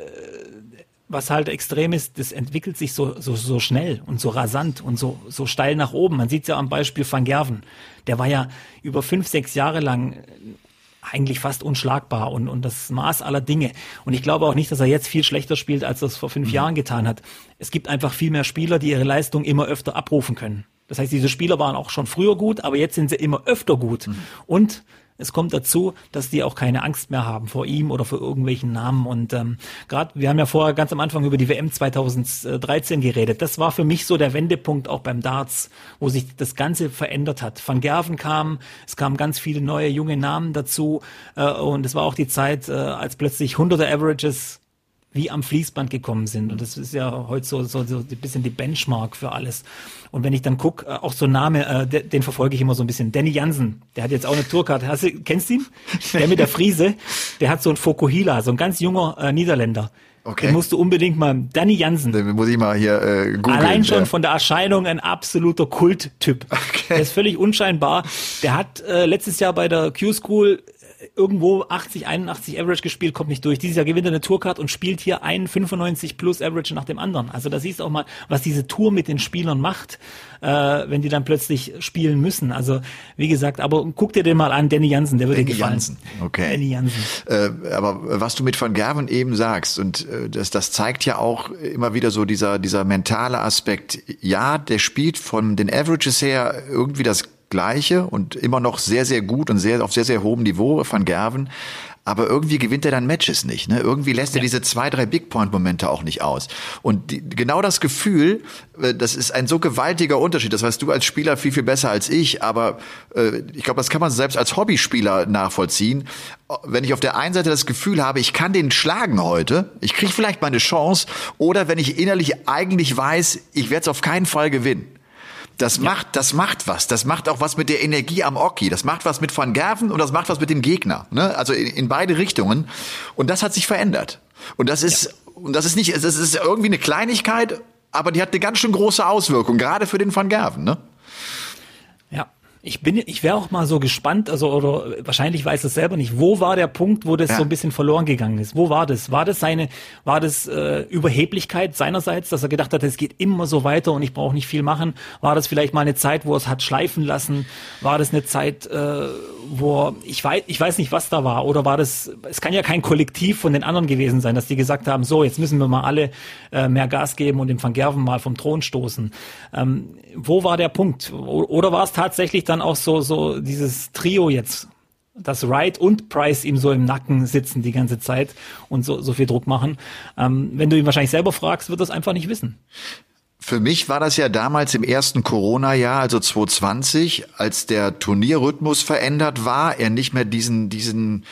was halt extrem ist, das entwickelt sich so so so schnell und so rasant und so so steil nach oben. Man sieht ja am Beispiel Van Gerven. Der war ja über fünf sechs Jahre lang eigentlich fast unschlagbar und, und das Maß aller Dinge. Und ich glaube auch nicht, dass er jetzt viel schlechter spielt, als er es vor fünf mhm. Jahren getan hat. Es gibt einfach viel mehr Spieler, die ihre Leistung immer öfter abrufen können. Das heißt, diese Spieler waren auch schon früher gut, aber jetzt sind sie immer öfter gut. Mhm. Und es kommt dazu, dass die auch keine Angst mehr haben vor ihm oder vor irgendwelchen Namen. Und ähm, gerade, wir haben ja vorher ganz am Anfang über die WM 2013 geredet. Das war für mich so der Wendepunkt auch beim Darts, wo sich das Ganze verändert hat. Van Gerven kam, es kamen ganz viele neue junge Namen dazu äh, und es war auch die Zeit, äh, als plötzlich hunderte Averages wie am Fließband gekommen sind. Und das ist ja heute so, so, so ein bisschen die Benchmark für alles. Und wenn ich dann gucke, äh, auch so ein Name, äh, den, den verfolge ich immer so ein bisschen. Danny Jansen, der hat jetzt auch eine Tourkarte. Hast du, kennst du ihn? Der mit der Friese, der hat so ein Fokuhila, so ein ganz junger äh, Niederländer. Okay. Den musst du unbedingt mal, Danny Jansen. Den muss ich mal hier äh, googeln. Allein schon ja. von der Erscheinung ein absoluter Kulttyp. Okay. Der ist völlig unscheinbar. Der hat äh, letztes Jahr bei der Q-School irgendwo 80, 81 Average gespielt, kommt nicht durch. Dieses Jahr gewinnt er eine Tourcard und spielt hier einen 95 plus Average nach dem anderen. Also da siehst du auch mal, was diese Tour mit den Spielern macht, äh, wenn die dann plötzlich spielen müssen. Also wie gesagt, aber guck dir den mal an, Danny Jansen, der würde dir gefallen. Jansen. Okay. Danny Jansen. Äh, aber was du mit Van Gerven eben sagst, und äh, das, das zeigt ja auch immer wieder so dieser, dieser mentale Aspekt. Ja, der spielt von den Averages her irgendwie das Gleiche und immer noch sehr, sehr gut und sehr auf sehr, sehr hohem Niveau Van Gerven. Aber irgendwie gewinnt er dann Matches nicht. Ne? Irgendwie lässt er diese zwei, drei Big Point-Momente auch nicht aus. Und die, genau das Gefühl, äh, das ist ein so gewaltiger Unterschied. Das weißt du als Spieler viel, viel besser als ich. Aber äh, ich glaube, das kann man selbst als Hobbyspieler nachvollziehen. Wenn ich auf der einen Seite das Gefühl habe, ich kann den schlagen heute, ich kriege vielleicht mal eine Chance, oder wenn ich innerlich eigentlich weiß, ich werde es auf keinen Fall gewinnen. Das ja. macht, das macht was. Das macht auch was mit der Energie am Oki. Das macht was mit Van Gerven und das macht was mit dem Gegner. Ne? Also in, in beide Richtungen. Und das hat sich verändert. Und das ist, ja. und das ist nicht, das ist irgendwie eine Kleinigkeit, aber die hat eine ganz schön große Auswirkung, gerade für den Van Gerven, ne? Ich bin, ich wäre auch mal so gespannt, also oder wahrscheinlich weiß es selber nicht. Wo war der Punkt, wo das ja. so ein bisschen verloren gegangen ist? Wo war das? War das seine, war das äh, Überheblichkeit seinerseits, dass er gedacht hat, es geht immer so weiter und ich brauche nicht viel machen? War das vielleicht mal eine Zeit, wo er es hat schleifen lassen? War das eine Zeit, äh, wo er, ich weiß, ich weiß nicht, was da war? Oder war das? Es kann ja kein Kollektiv von den anderen gewesen sein, dass die gesagt haben, so jetzt müssen wir mal alle äh, mehr Gas geben und den Van Gerven mal vom Thron stoßen. Ähm, wo war der Punkt? Oder war es tatsächlich dann auch so, so dieses Trio jetzt, dass Wright und Price ihm so im Nacken sitzen die ganze Zeit und so, so viel Druck machen. Ähm, wenn du ihn wahrscheinlich selber fragst, wird das einfach nicht wissen. Für mich war das ja damals im ersten Corona-Jahr, also 2020, als der Turnierrhythmus verändert war, er nicht mehr diesen, diesen,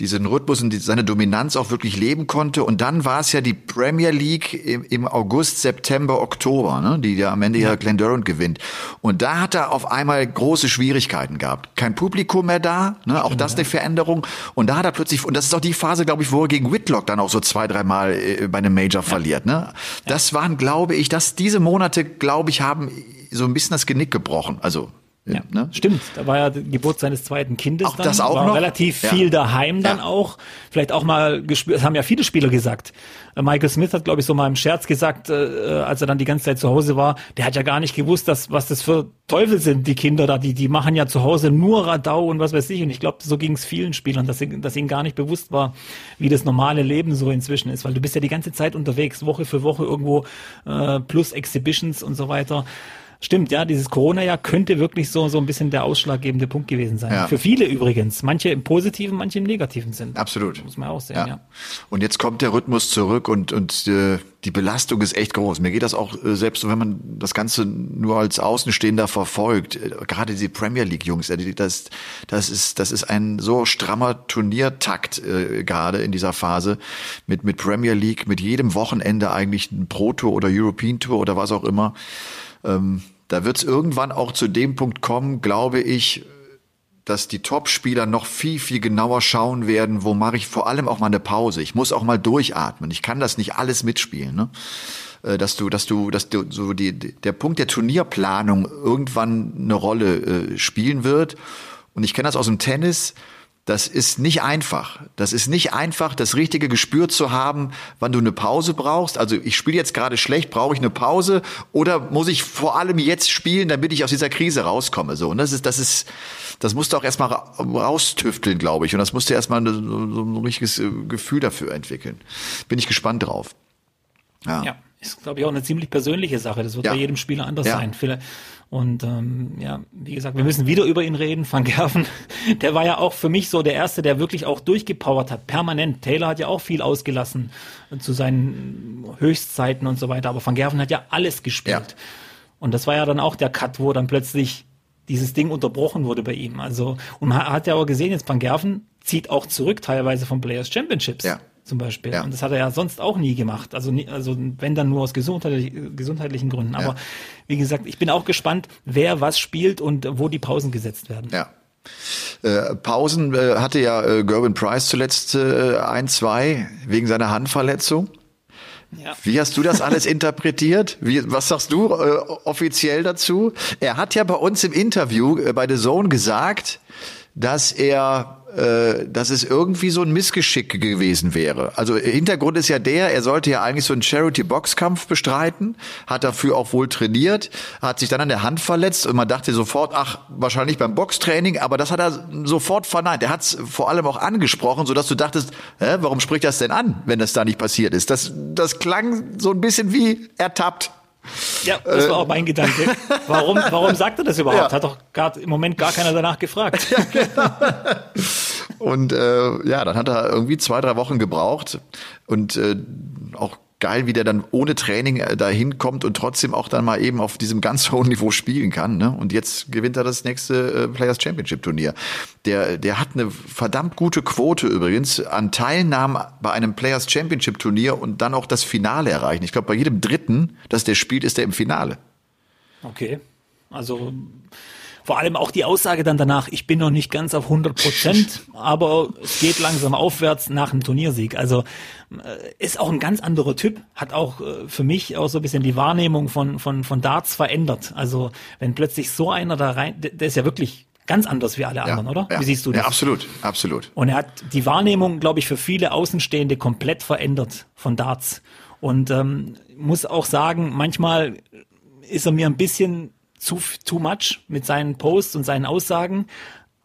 diesen Rhythmus und die, seine Dominanz auch wirklich leben konnte. Und dann war es ja die Premier League im, im August, September, Oktober, ne, die ja am Ende ja Glenn Durant gewinnt. Und da hat er auf einmal große Schwierigkeiten gehabt. Kein Publikum mehr da, ne, auch das eine Veränderung. Und da hat er plötzlich, und das ist auch die Phase, glaube ich, wo er gegen Whitlock dann auch so zwei, dreimal äh, bei einem Major ja. verliert. Ne? Das waren, glaube ich, dass diese Monate, glaube ich, haben so ein bisschen das Genick gebrochen. Also ja, ne? Stimmt, da war ja die Geburt seines zweiten Kindes auch dann, das auch war noch? relativ ja. viel daheim dann ja. auch. Vielleicht auch mal gespielt, das haben ja viele Spieler gesagt. Äh, Michael Smith hat, glaube ich, so mal im Scherz gesagt, äh, äh, als er dann die ganze Zeit zu Hause war, der hat ja gar nicht gewusst, dass, was das für Teufel sind, die Kinder da, die, die machen ja zu Hause nur Radau und was weiß ich. Und ich glaube, so ging es vielen Spielern, dass, dass ihnen gar nicht bewusst war, wie das normale Leben so inzwischen ist. Weil du bist ja die ganze Zeit unterwegs, Woche für Woche irgendwo, äh, plus Exhibitions und so weiter. Stimmt, ja, dieses Corona-Jahr könnte wirklich so, so ein bisschen der ausschlaggebende Punkt gewesen sein. Ja. Für viele übrigens. Manche im positiven, manche im negativen Sinn. Absolut. Muss man auch sehen, ja. ja. Und jetzt kommt der Rhythmus zurück und, und äh, die Belastung ist echt groß. Mir geht das auch äh, selbst so, wenn man das Ganze nur als Außenstehender verfolgt. Äh, gerade die Premier League-Jungs, äh, das, das, ist, das ist ein so strammer Turniertakt äh, gerade in dieser Phase mit, mit Premier League, mit jedem Wochenende eigentlich ein Pro-Tour oder European Tour oder was auch immer. Ähm, da wird es irgendwann auch zu dem Punkt kommen, glaube ich, dass die Top-Spieler noch viel, viel genauer schauen werden, wo mache ich vor allem auch mal eine Pause. Ich muss auch mal durchatmen. Ich kann das nicht alles mitspielen. Ne? Äh, dass du, dass du, dass du so die, der Punkt der Turnierplanung irgendwann eine Rolle äh, spielen wird. Und ich kenne das aus dem Tennis das ist nicht einfach. Das ist nicht einfach, das richtige Gespür zu haben, wann du eine Pause brauchst. Also ich spiele jetzt gerade schlecht, brauche ich eine Pause oder muss ich vor allem jetzt spielen, damit ich aus dieser Krise rauskomme? So, und das ist, das ist, das musst du auch erstmal raustüfteln, glaube ich. Und das musst du erstmal so, so ein richtiges äh, Gefühl dafür entwickeln. Bin ich gespannt drauf. Ja. ja ist, glaube ich, auch eine ziemlich persönliche Sache. Das wird ja. bei jedem Spieler anders ja. sein. Und ähm, ja, wie gesagt, wir müssen wieder über ihn reden. Van Gerven, der war ja auch für mich so der Erste, der wirklich auch durchgepowert hat, permanent. Taylor hat ja auch viel ausgelassen zu seinen Höchstzeiten und so weiter, aber Van Gerven hat ja alles gespielt. Ja. Und das war ja dann auch der Cut, wo dann plötzlich dieses Ding unterbrochen wurde bei ihm. Also, und man hat ja auch gesehen, jetzt Van Gerven zieht auch zurück teilweise von Players Championships. Ja zum Beispiel. Ja. Und das hat er ja sonst auch nie gemacht. Also, nie, also wenn dann nur aus gesundheitlich, gesundheitlichen Gründen. Aber ja. wie gesagt, ich bin auch gespannt, wer was spielt und wo die Pausen gesetzt werden. Ja. Äh, Pausen äh, hatte ja äh, Gerwin Price zuletzt äh, ein, zwei wegen seiner Handverletzung. Ja. Wie hast du das alles interpretiert? Wie, was sagst du äh, offiziell dazu? Er hat ja bei uns im Interview äh, bei The Zone gesagt, dass er äh, dass es irgendwie so ein Missgeschick gewesen wäre. Also Hintergrund ist ja der, er sollte ja eigentlich so einen Charity-Boxkampf bestreiten, hat dafür auch wohl trainiert, hat sich dann an der Hand verletzt und man dachte sofort, ach, wahrscheinlich beim Boxtraining, aber das hat er sofort verneint. Er hat es vor allem auch angesprochen, sodass du dachtest, hä, warum spricht das denn an, wenn das da nicht passiert ist? Das, das klang so ein bisschen wie ertappt. Ja, das war auch mein Gedanke. Warum, warum sagt er das überhaupt? Ja. Hat doch gar, im Moment gar keiner danach gefragt. Ja, genau. Und äh, ja, dann hat er irgendwie zwei, drei Wochen gebraucht und äh, auch geil, wie der dann ohne Training äh, dahin kommt und trotzdem auch dann mal eben auf diesem ganz hohen Niveau spielen kann. Ne? Und jetzt gewinnt er das nächste äh, Players Championship Turnier. Der, der hat eine verdammt gute Quote übrigens an Teilnahmen bei einem Players Championship Turnier und dann auch das Finale erreichen. Ich glaube, bei jedem dritten, das der spielt, ist er im Finale. Okay. Also vor allem auch die Aussage dann danach, ich bin noch nicht ganz auf 100 Prozent, aber es geht langsam aufwärts nach dem Turniersieg. Also äh, ist auch ein ganz anderer Typ, hat auch äh, für mich auch so ein bisschen die Wahrnehmung von, von, von Darts verändert. Also wenn plötzlich so einer da rein, der ist ja wirklich ganz anders wie alle anderen, ja, oder? Ja, wie siehst du das? Ja, absolut, absolut. Und er hat die Wahrnehmung, glaube ich, für viele Außenstehende komplett verändert von Darts. Und ähm, muss auch sagen, manchmal ist er mir ein bisschen zu too much mit seinen Posts und seinen Aussagen.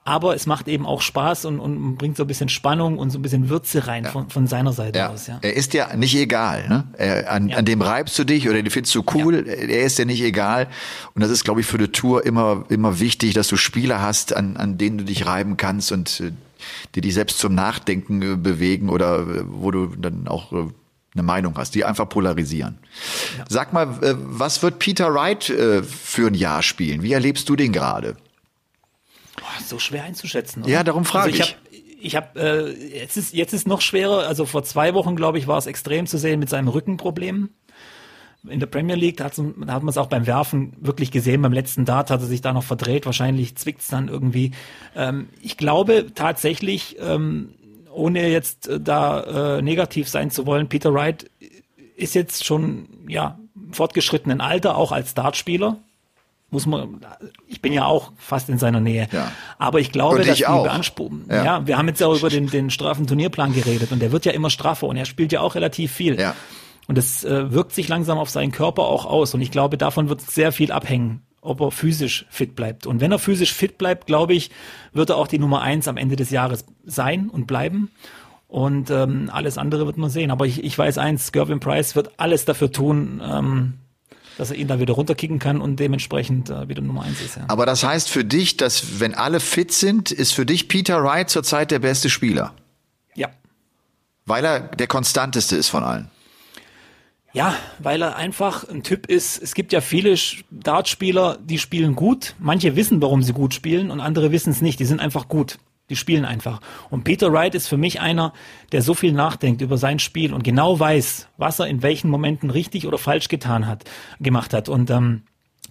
Aber es macht eben auch Spaß und, und bringt so ein bisschen Spannung und so ein bisschen Würze rein ja. von, von seiner Seite ja. aus. Ja. Er ist ja nicht egal. Ne? Er, an, an dem reibst du dich oder den findest du cool. Er ist ja nicht egal. Und das ist, glaube ich, für eine Tour immer, immer wichtig, dass du Spieler hast, an, an denen du dich reiben kannst und äh, die dich selbst zum Nachdenken äh, bewegen oder äh, wo du dann auch eine Meinung hast, die einfach polarisieren. Ja. Sag mal, äh, was wird Peter Wright äh, für ein Jahr spielen? Wie erlebst du den gerade? So schwer einzuschätzen. Oder? Ja, darum frage also ich. Ich ich habe äh, jetzt ist jetzt ist noch schwerer. Also vor zwei Wochen glaube ich war es extrem zu sehen mit seinem Rückenproblem. In der Premier League da, hat man es auch beim Werfen wirklich gesehen. Beim letzten Dart hat er sich da noch verdreht. Wahrscheinlich zwickt es dann irgendwie. Ähm, ich glaube tatsächlich, ähm, ohne jetzt äh, da äh, negativ sein zu wollen, Peter Wright ist jetzt schon ja fortgeschrittenen Alter auch als Dartspieler muss man, ich bin ja auch fast in seiner Nähe. Ja. Aber ich glaube, dass die beanspruchen. Ja. ja. wir haben jetzt ja auch über den, den straffen Turnierplan geredet und der wird ja immer straffer und er spielt ja auch relativ viel. Ja. Und das äh, wirkt sich langsam auf seinen Körper auch aus. Und ich glaube, davon wird sehr viel abhängen, ob er physisch fit bleibt. Und wenn er physisch fit bleibt, glaube ich, wird er auch die Nummer eins am Ende des Jahres sein und bleiben. Und ähm, alles andere wird man sehen. Aber ich, ich weiß eins, Gervin Price wird alles dafür tun, ähm, dass er ihn da wieder runterkicken kann und dementsprechend äh, wieder Nummer eins ist. Ja. Aber das heißt für dich, dass wenn alle fit sind, ist für dich Peter Wright zurzeit der beste Spieler? Ja. Weil er der konstanteste ist von allen. Ja, weil er einfach ein Typ ist. Es gibt ja viele Dartspieler, die spielen gut. Manche wissen, warum sie gut spielen und andere wissen es nicht. Die sind einfach gut. Die spielen einfach. Und Peter Wright ist für mich einer, der so viel nachdenkt über sein Spiel und genau weiß, was er in welchen Momenten richtig oder falsch getan hat, gemacht hat. Und ähm,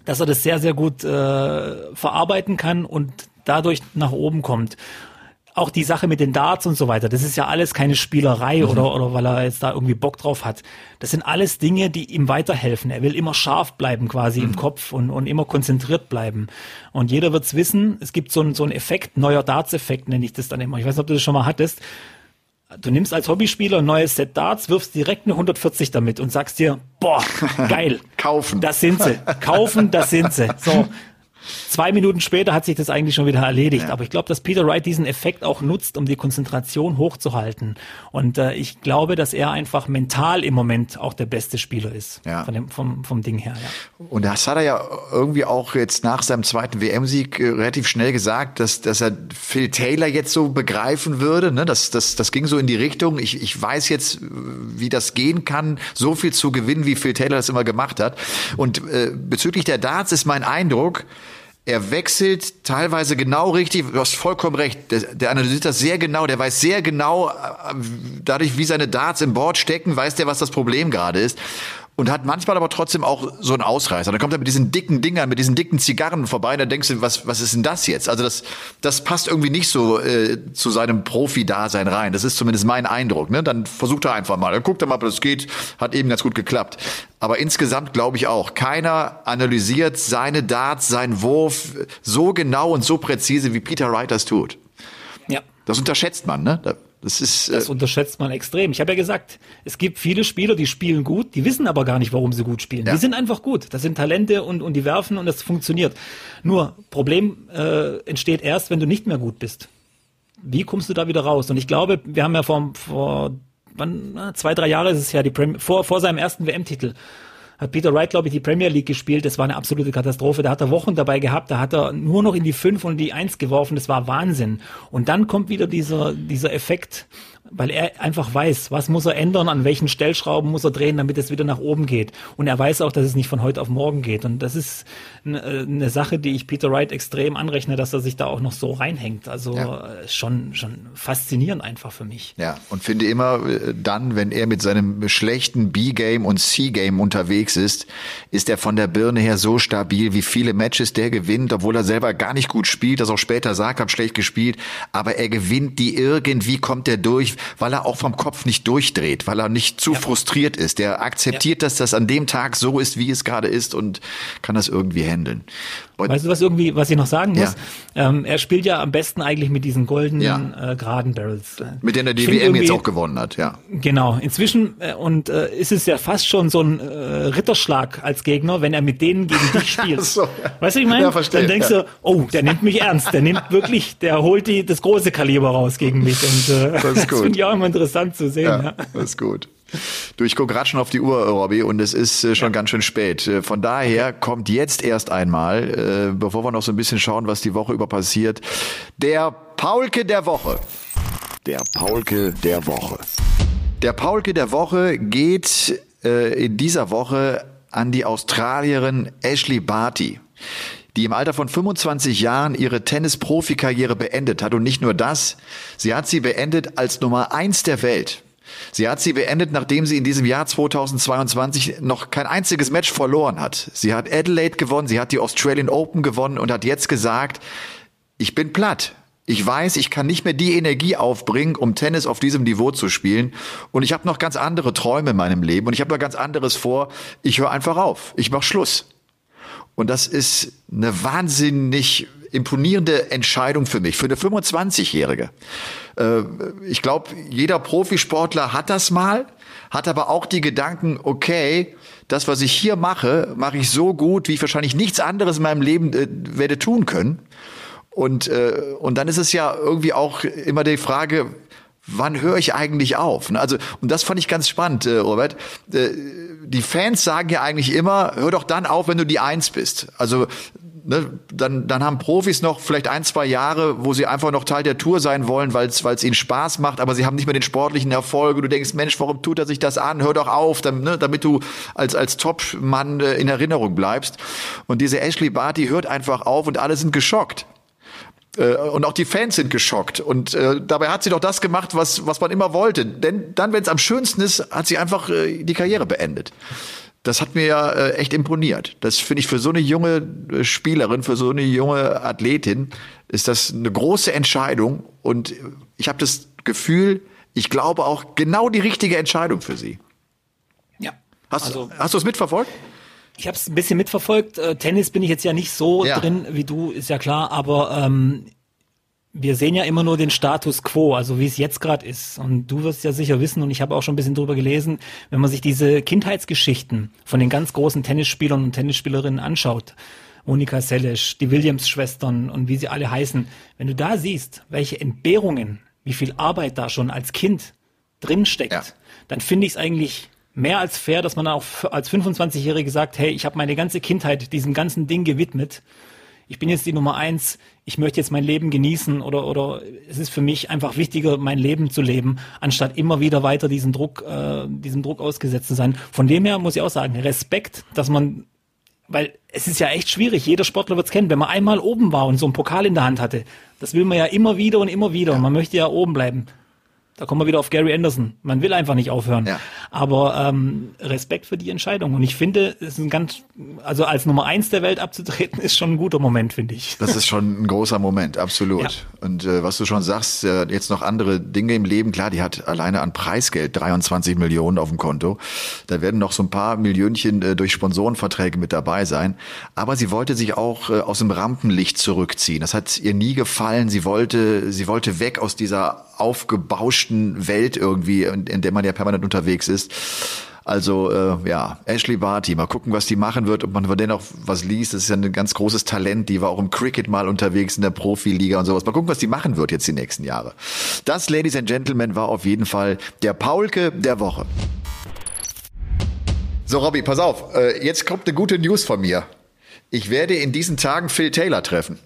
dass er das sehr, sehr gut äh, verarbeiten kann und dadurch nach oben kommt auch die Sache mit den Darts und so weiter, das ist ja alles keine Spielerei mhm. oder, oder weil er jetzt da irgendwie Bock drauf hat. Das sind alles Dinge, die ihm weiterhelfen. Er will immer scharf bleiben quasi mhm. im Kopf und, und immer konzentriert bleiben. Und jeder wird's wissen, es gibt so einen so einen Effekt, neuer Darts-Effekt nenne ich das dann immer. Ich weiß nicht, ob du das schon mal hattest. Du nimmst als Hobbyspieler ein neues Set Darts, wirfst direkt eine 140 damit und sagst dir, boah, geil. Kaufen. Das sind sie. Kaufen, das sind sie. So, Zwei Minuten später hat sich das eigentlich schon wieder erledigt. Ja. Aber ich glaube, dass Peter Wright diesen Effekt auch nutzt, um die Konzentration hochzuhalten. Und äh, ich glaube, dass er einfach mental im Moment auch der beste Spieler ist. Ja. Von dem, vom, vom Ding her, ja. Und das hat er ja irgendwie auch jetzt nach seinem zweiten WM-Sieg äh, relativ schnell gesagt, dass, dass er Phil Taylor jetzt so begreifen würde. Ne? Das, das, das ging so in die Richtung. Ich, ich weiß jetzt, wie das gehen kann, so viel zu gewinnen, wie Phil Taylor das immer gemacht hat. Und äh, bezüglich der Darts ist mein Eindruck, er wechselt teilweise genau richtig. Du hast vollkommen recht. Der, der, analysiert das sehr genau. Der weiß sehr genau, äh, dadurch, wie seine Darts im Board stecken, weiß der, was das Problem gerade ist und hat manchmal aber trotzdem auch so einen Ausreißer. Dann kommt er mit diesen dicken Dingern, mit diesen dicken Zigarren vorbei, dann denkst du, was, was ist denn das jetzt? Also das, das passt irgendwie nicht so äh, zu seinem Profi-Dasein rein. Das ist zumindest mein Eindruck. Ne? Dann versucht er einfach mal. Dann guckt er mal, ob das geht. Hat eben ganz gut geklappt. Aber insgesamt glaube ich auch, keiner analysiert seine Darts, seinen Wurf so genau und so präzise, wie Peter Wright das tut. Ja. Das unterschätzt man, ne? Das ist. Äh das unterschätzt man extrem. Ich habe ja gesagt, es gibt viele Spieler, die spielen gut, die wissen aber gar nicht, warum sie gut spielen. Ja. Die sind einfach gut. Das sind Talente und, und die werfen und das funktioniert. Nur, Problem äh, entsteht erst, wenn du nicht mehr gut bist. Wie kommst du da wieder raus? Und ich glaube, wir haben ja vor, vor wann, zwei, drei Jahre ist es ja die Premier, vor, vor seinem ersten WM-Titel hat Peter Wright, glaube ich, die Premier League gespielt. Das war eine absolute Katastrophe. Da hat er Wochen dabei gehabt. Da hat er nur noch in die fünf und die eins geworfen. Das war Wahnsinn. Und dann kommt wieder dieser, dieser Effekt, weil er einfach weiß, was muss er ändern, an welchen Stellschrauben muss er drehen, damit es wieder nach oben geht. Und er weiß auch, dass es nicht von heute auf morgen geht. Und das ist eine, eine Sache, die ich Peter Wright extrem anrechne, dass er sich da auch noch so reinhängt. Also ja. Äh, schon, schon faszinierend einfach für mich. Ja, und finde immer äh, dann, wenn er mit seinem schlechten B-Game und C-Game unterwegs ist, ist er von der Birne her so stabil, wie viele Matches der gewinnt, obwohl er selber gar nicht gut spielt, das auch später sagt, hab schlecht gespielt, aber er gewinnt die irgendwie, kommt er durch, weil er auch vom Kopf nicht durchdreht, weil er nicht zu ja. frustriert ist. Der akzeptiert, ja. dass das an dem Tag so ist, wie es gerade ist und kann das irgendwie handeln. Und weißt du was irgendwie, was ich noch sagen muss? Ja. Ähm, er spielt ja am besten eigentlich mit diesen goldenen äh, geraden Barrels. Mit denen er die WM jetzt auch gewonnen hat, ja. Genau. Inzwischen äh, und äh, ist es ja fast schon so ein äh, Ritterschlag als Gegner, wenn er mit denen gegen dich spielt. so. Weißt du, ich meine? Ja, verstehe, Dann denkst du, oh, der nimmt mich ernst. Der nimmt wirklich, der holt die das große Kaliber raus gegen mich. Und äh, das, das finde ich auch immer interessant zu sehen. Ja, Das ist gut. Du, ich gucke gerade schon auf die Uhr, Robby, und es ist äh, schon ja. ganz schön spät. Äh, von daher kommt jetzt erst einmal, äh, bevor wir noch so ein bisschen schauen, was die Woche über passiert, der Paulke der Woche. Der Paulke der Woche. Der Paulke der Woche geht in dieser Woche an die Australierin Ashley Barty. Die im Alter von 25 Jahren ihre Tennis-Profikarriere beendet hat. Und nicht nur das, sie hat sie beendet als Nummer eins der Welt. Sie hat sie beendet, nachdem sie in diesem Jahr 2022 noch kein einziges Match verloren hat. Sie hat Adelaide gewonnen, sie hat die Australian Open gewonnen und hat jetzt gesagt, ich bin platt. Ich weiß, ich kann nicht mehr die Energie aufbringen, um Tennis auf diesem Niveau zu spielen. Und ich habe noch ganz andere Träume in meinem Leben und ich habe noch ganz anderes vor. Ich höre einfach auf. Ich mache Schluss. Und das ist eine wahnsinnig imponierende Entscheidung für mich, für eine 25-Jährige. Äh, ich glaube, jeder Profisportler hat das mal, hat aber auch die Gedanken, okay, das, was ich hier mache, mache ich so gut, wie ich wahrscheinlich nichts anderes in meinem Leben äh, werde tun können. Und, äh, und dann ist es ja irgendwie auch immer die Frage, wann höre ich eigentlich auf? Also, und das fand ich ganz spannend, äh, Robert. Äh, die Fans sagen ja eigentlich immer, hör doch dann auf, wenn du die Eins bist. Also ne, dann, dann haben Profis noch vielleicht ein, zwei Jahre, wo sie einfach noch Teil der Tour sein wollen, weil es ihnen Spaß macht, aber sie haben nicht mehr den sportlichen Erfolg. Und du denkst, Mensch, warum tut er sich das an? Hör doch auf, dann, ne, damit du als, als Top-Mann äh, in Erinnerung bleibst. Und diese Ashley Barty hört einfach auf und alle sind geschockt. Äh, und auch die Fans sind geschockt. Und äh, dabei hat sie doch das gemacht, was, was man immer wollte. Denn dann, wenn es am schönsten ist, hat sie einfach äh, die Karriere beendet. Das hat mir ja äh, echt imponiert. Das finde ich für so eine junge äh, Spielerin, für so eine junge Athletin, ist das eine große Entscheidung. Und ich habe das Gefühl, ich glaube auch genau die richtige Entscheidung für sie. Ja. Hast, also, hast du es mitverfolgt? Ich habe es ein bisschen mitverfolgt. Äh, Tennis bin ich jetzt ja nicht so ja. drin wie du, ist ja klar, aber ähm, wir sehen ja immer nur den Status quo, also wie es jetzt gerade ist. Und du wirst ja sicher wissen, und ich habe auch schon ein bisschen drüber gelesen, wenn man sich diese Kindheitsgeschichten von den ganz großen Tennisspielern und Tennisspielerinnen anschaut, Monika Seles, die Williams-Schwestern und wie sie alle heißen, wenn du da siehst, welche Entbehrungen, wie viel Arbeit da schon als Kind drinsteckt, ja. dann finde ich es eigentlich mehr als fair, dass man auch als 25-Jährige sagt, hey, ich habe meine ganze Kindheit diesem ganzen Ding gewidmet. Ich bin jetzt die Nummer eins, ich möchte jetzt mein Leben genießen oder, oder es ist für mich einfach wichtiger, mein Leben zu leben, anstatt immer wieder weiter diesen Druck, äh, diesem Druck ausgesetzt zu sein. Von dem her muss ich auch sagen, Respekt, dass man weil es ist ja echt schwierig, jeder Sportler wird es kennen, wenn man einmal oben war und so einen Pokal in der Hand hatte, das will man ja immer wieder und immer wieder man möchte ja oben bleiben. Da kommen wir wieder auf Gary Anderson. Man will einfach nicht aufhören. Ja. Aber ähm, Respekt für die Entscheidung. Und ich finde, es ist ein ganz, also als Nummer eins der Welt abzutreten, ist schon ein guter Moment, finde ich. Das ist schon ein großer Moment, absolut. Ja. Und äh, was du schon sagst, äh, jetzt noch andere Dinge im Leben. Klar, die hat alleine an Preisgeld 23 Millionen auf dem Konto. Da werden noch so ein paar Millionchen äh, durch Sponsorenverträge mit dabei sein. Aber sie wollte sich auch äh, aus dem Rampenlicht zurückziehen. Das hat ihr nie gefallen. Sie wollte, sie wollte weg aus dieser aufgebauschten Welt irgendwie, in, in der man ja permanent unterwegs ist. Also äh, ja, Ashley Barty, mal gucken, was die machen wird, ob man von denen auch was liest. Das ist ja ein ganz großes Talent, die war auch im Cricket mal unterwegs in der Profiliga und sowas. Mal gucken, was die machen wird jetzt die nächsten Jahre. Das, Ladies and Gentlemen, war auf jeden Fall der Paulke der Woche. So, Robby, pass auf, äh, jetzt kommt eine gute News von mir. Ich werde in diesen Tagen Phil Taylor treffen.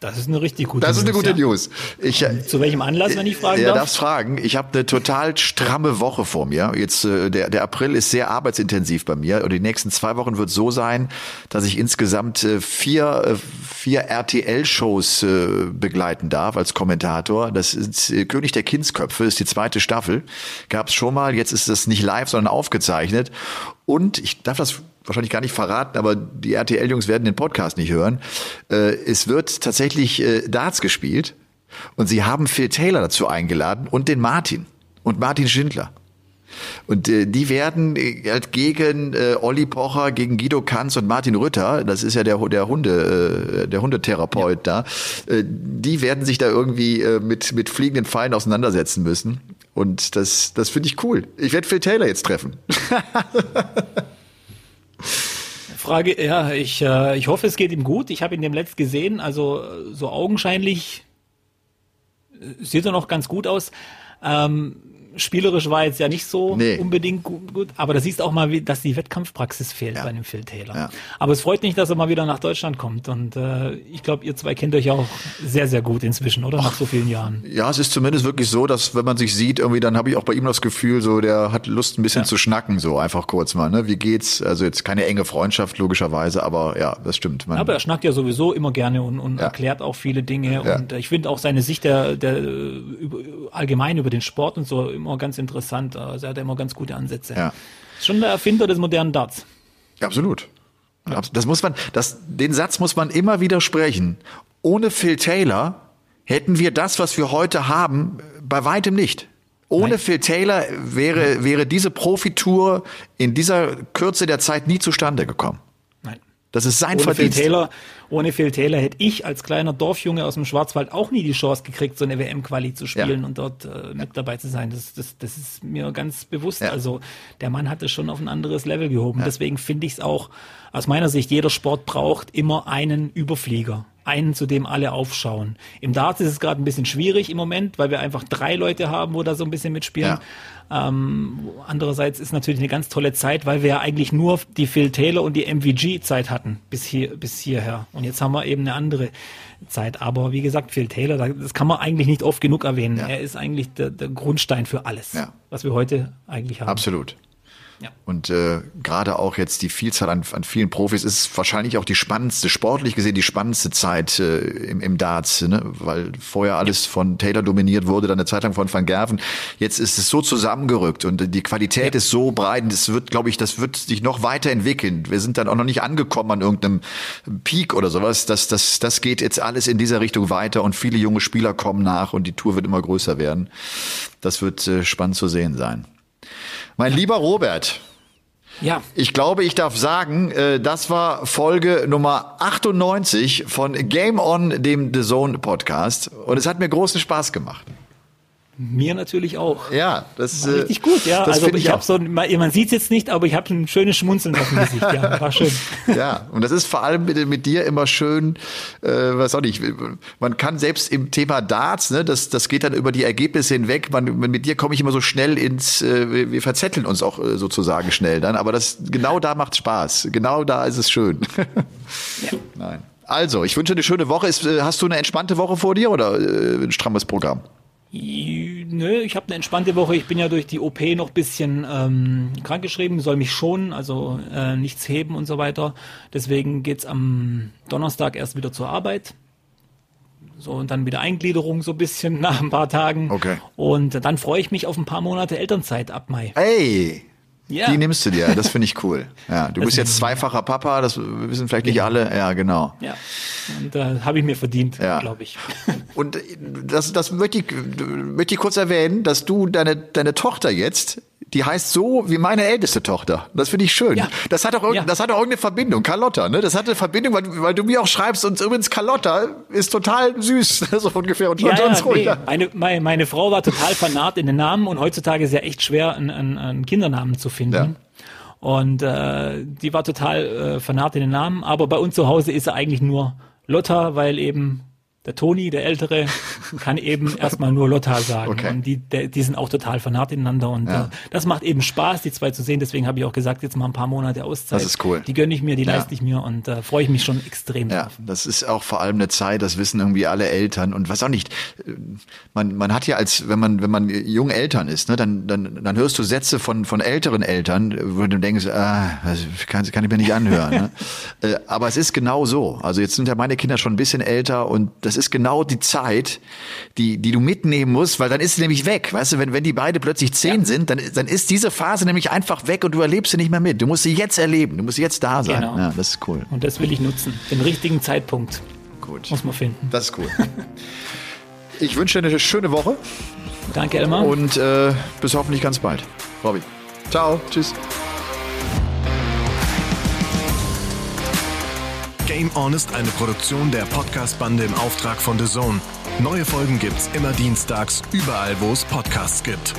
Das ist eine richtig gute News. Das ist eine gute. News. Ich, Zu welchem Anlass, wenn ich fragen ja, darf? darfst fragen. Ich habe eine total stramme Woche vor mir. Jetzt äh, der, der April ist sehr arbeitsintensiv bei mir und die nächsten zwei Wochen wird so sein, dass ich insgesamt äh, vier, äh, vier RTL-Shows begleiten darf als Kommentator. Das ist König der Kindsköpfe, ist die zweite Staffel. Gab es schon mal. Jetzt ist das nicht live, sondern aufgezeichnet. Und ich darf das wahrscheinlich gar nicht verraten, aber die RTL-Jungs werden den Podcast nicht hören. Äh, es wird tatsächlich äh, Darts gespielt und sie haben Phil Taylor dazu eingeladen und den Martin und Martin Schindler. Und äh, die werden äh, halt gegen äh, Olli Pocher, gegen Guido Kanz und Martin Rütter, das ist ja der, der Hunde, äh, der Hundetherapeut ja. da, äh, die werden sich da irgendwie äh, mit, mit fliegenden Pfeilen auseinandersetzen müssen. Und das, das finde ich cool. Ich werde Phil Taylor jetzt treffen. Frage, ja, ich, äh, ich hoffe, es geht ihm gut. Ich habe ihn dem letzt gesehen, also so augenscheinlich äh, sieht er noch ganz gut aus. Ähm, spielerisch war jetzt ja nicht so Nee. unbedingt gut, aber da siehst du auch mal, wie, dass die Wettkampfpraxis fehlt bei dem Phil Taylor. Ja. Aber es freut mich, dass er mal wieder nach Deutschland kommt und äh, ich glaube, ihr zwei kennt euch auch sehr, sehr gut inzwischen, oder? Nach so vielen Jahren. Ja, es ist zumindest wirklich so, dass wenn man sich sieht, irgendwie, dann habe ich auch bei ihm das Gefühl, so der hat Lust, ein bisschen zu schnacken, so einfach kurz mal. Ne? Wie geht's? Also jetzt keine enge Freundschaft logischerweise, aber ja, das stimmt. Man, Aber er schnackt ja sowieso immer gerne und, und Ja. erklärt auch viele Dinge. Ja. Und ich finde auch seine Sicht der, der äh, allgemein über den Sport und so immer ganz interessant. Also er hat immer ganz gute Ansätze. Ja. Ist schon der Erfinder des modernen Darts. Absolut. Abs- Das muss man, das, den Satz muss man immer wieder sprechen. Ohne Phil Taylor hätten wir das, was wir heute haben, bei weitem nicht. Ohne Nein. Phil Taylor wäre, wäre diese Profitour in dieser Kürze der Zeit nie zustande gekommen. Nein. Das ist sein Ohne Phil Verdienst. Taylor, ohne Phil Taylor hätte ich als kleiner Dorfjunge aus dem Schwarzwald auch nie die Chance gekriegt, so eine WM-Quali zu spielen Ja. und dort äh, mit dabei zu sein. Das, das, das ist mir ganz bewusst. Ja. Also der Mann hat es schon auf ein anderes Level gehoben. Deswegen finde ich es auch aus meiner Sicht, jeder Sport braucht immer einen Überflieger. Einen, zu dem alle aufschauen. Im Darts ist es gerade ein bisschen schwierig im Moment, weil wir einfach drei Leute haben, wo da so ein bisschen mitspielen. Ähm, andererseits ist natürlich eine ganz tolle Zeit, weil wir ja eigentlich nur die Phil Taylor und die MVG-Zeit hatten bis hier bis hierher. Und jetzt haben wir eben eine andere Zeit. Aber wie gesagt, Phil Taylor, da- das kann man eigentlich nicht oft genug erwähnen. Ja. Er ist eigentlich der, der Grundstein für alles, Ja. was wir heute eigentlich haben. Absolut. Ja. Und äh, gerade auch jetzt die Vielzahl an, an vielen Profis ist wahrscheinlich auch die spannendste, sportlich gesehen die spannendste Zeit äh, im, im Darts, ne? weil vorher alles von Taylor dominiert wurde, dann eine Zeit lang von Van Gerven. Jetzt ist es so zusammengerückt und äh, die Qualität ist so breit und es wird, glaube ich, das wird sich noch weiterentwickeln. Wir sind dann auch noch nicht angekommen an irgendeinem Peak oder sowas. Das, das, das geht jetzt alles in dieser Richtung weiter und viele junge Spieler kommen nach und die Tour wird immer größer werden. Das wird äh, spannend zu sehen sein. Mein lieber Robert, Ja, ich glaube, ich darf sagen, äh, das war Folge Nummer 98 von Game On, dem The Zone Podcast. Und es hat mir großen Spaß gemacht. Mir natürlich auch. Ja, das War äh, richtig gut, ja. Also ich ich habe so, man man sieht es jetzt nicht, aber ich habe ein schönes Schmunzeln auf dem Gesicht. Ja, war schön. Ja, und das ist vor allem mit, mit dir immer schön, äh, was auch nicht, man kann selbst im Thema Darts, ne, das, das geht dann über die Ergebnisse hinweg, man, mit dir komme ich immer so schnell ins, äh, wir, wir verzetteln uns auch äh, sozusagen schnell dann, aber das, genau da macht Spaß, genau da ist es schön. Nein. Also, ich wünsche eine schöne Woche. Ist, äh, hast du eine entspannte Woche vor dir oder äh, ein strammes Programm? Nö, ich habe eine entspannte Woche. Ich bin ja durch die OP noch bisschen ähm, krankgeschrieben, soll mich schonen, also äh, nichts heben und so weiter. Deswegen geht's am Donnerstag erst wieder zur Arbeit. So, und dann wieder Eingliederung so ein bisschen nach ein paar Tagen. Okay. Und dann freue ich mich auf ein paar Monate Elternzeit ab Mai. Ey, Ja. die nimmst du dir, das finde ich cool. Ja, du Das bist jetzt zweifacher Papa, das wissen vielleicht nicht alle. Ja, genau. Ja. Und äh, habe ich mir verdient, Ja. glaube ich. Und das, das möchte ich, möchte ich kurz erwähnen, dass du deine, deine Tochter jetzt, die heißt so wie meine älteste Tochter. Das finde ich schön. Ja. Das hat auch, Ja. das hat auch irgendeine Verbindung. Carlotta, ne? Das hat eine Verbindung, weil, weil du mir auch schreibst und übrigens Carlotta ist total süß, so ungefähr. Und, und sonst ruhig. nee. meine, meine, meine Frau war total fanat in den Namen und heutzutage ist ja echt schwer, einen, einen, einen Kindernamen zu finden. Ja. Und äh, die war total äh, fanat in den Namen, aber bei uns zu Hause ist er eigentlich nur Lotta, weil eben der Toni, der Ältere, kann eben erstmal nur Lotta sagen. Okay. Und die, der, die sind auch total fanat ineinander. Und Ja. äh, das macht eben Spaß, die zwei zu sehen. Deswegen habe ich auch gesagt, jetzt mal ein paar Monate Auszeit. Das ist cool. Die gönne ich mir, die Ja. leiste ich mir und äh, freue ich mich schon extrem Ja, drauf. das ist auch vor allem eine Zeit, das wissen irgendwie alle Eltern und was auch nicht. Man, man hat ja als, wenn man, wenn man jung Eltern ist, ne, dann, dann, dann hörst du Sätze von, von älteren Eltern, wo du denkst, ah, das kann, kann ich mir nicht anhören. ne? Äh, Aber es ist genau so. Also jetzt sind ja meine Kinder schon ein bisschen älter und das ist genau die Zeit, die, die du mitnehmen musst, weil dann ist sie nämlich weg. Weißt du, wenn, wenn die beide plötzlich zehn sind, dann, dann ist diese Phase nämlich einfach weg und du erlebst sie nicht mehr mit. Du musst sie jetzt erleben. Du musst jetzt da sein. Genau. Ja, das ist cool. Und das will ich nutzen. Den richtigen Zeitpunkt Gut. muss man finden. Das ist cool. Ich wünsche dir eine schöne Woche Danke, Elmar. und äh, bis hoffentlich ganz bald. Robby. Ciao. Tschüss. Game On ist eine Produktion der Podcast-Bande im Auftrag von The Zone. Neue Folgen gibt's immer dienstags, überall, wo es Podcasts gibt.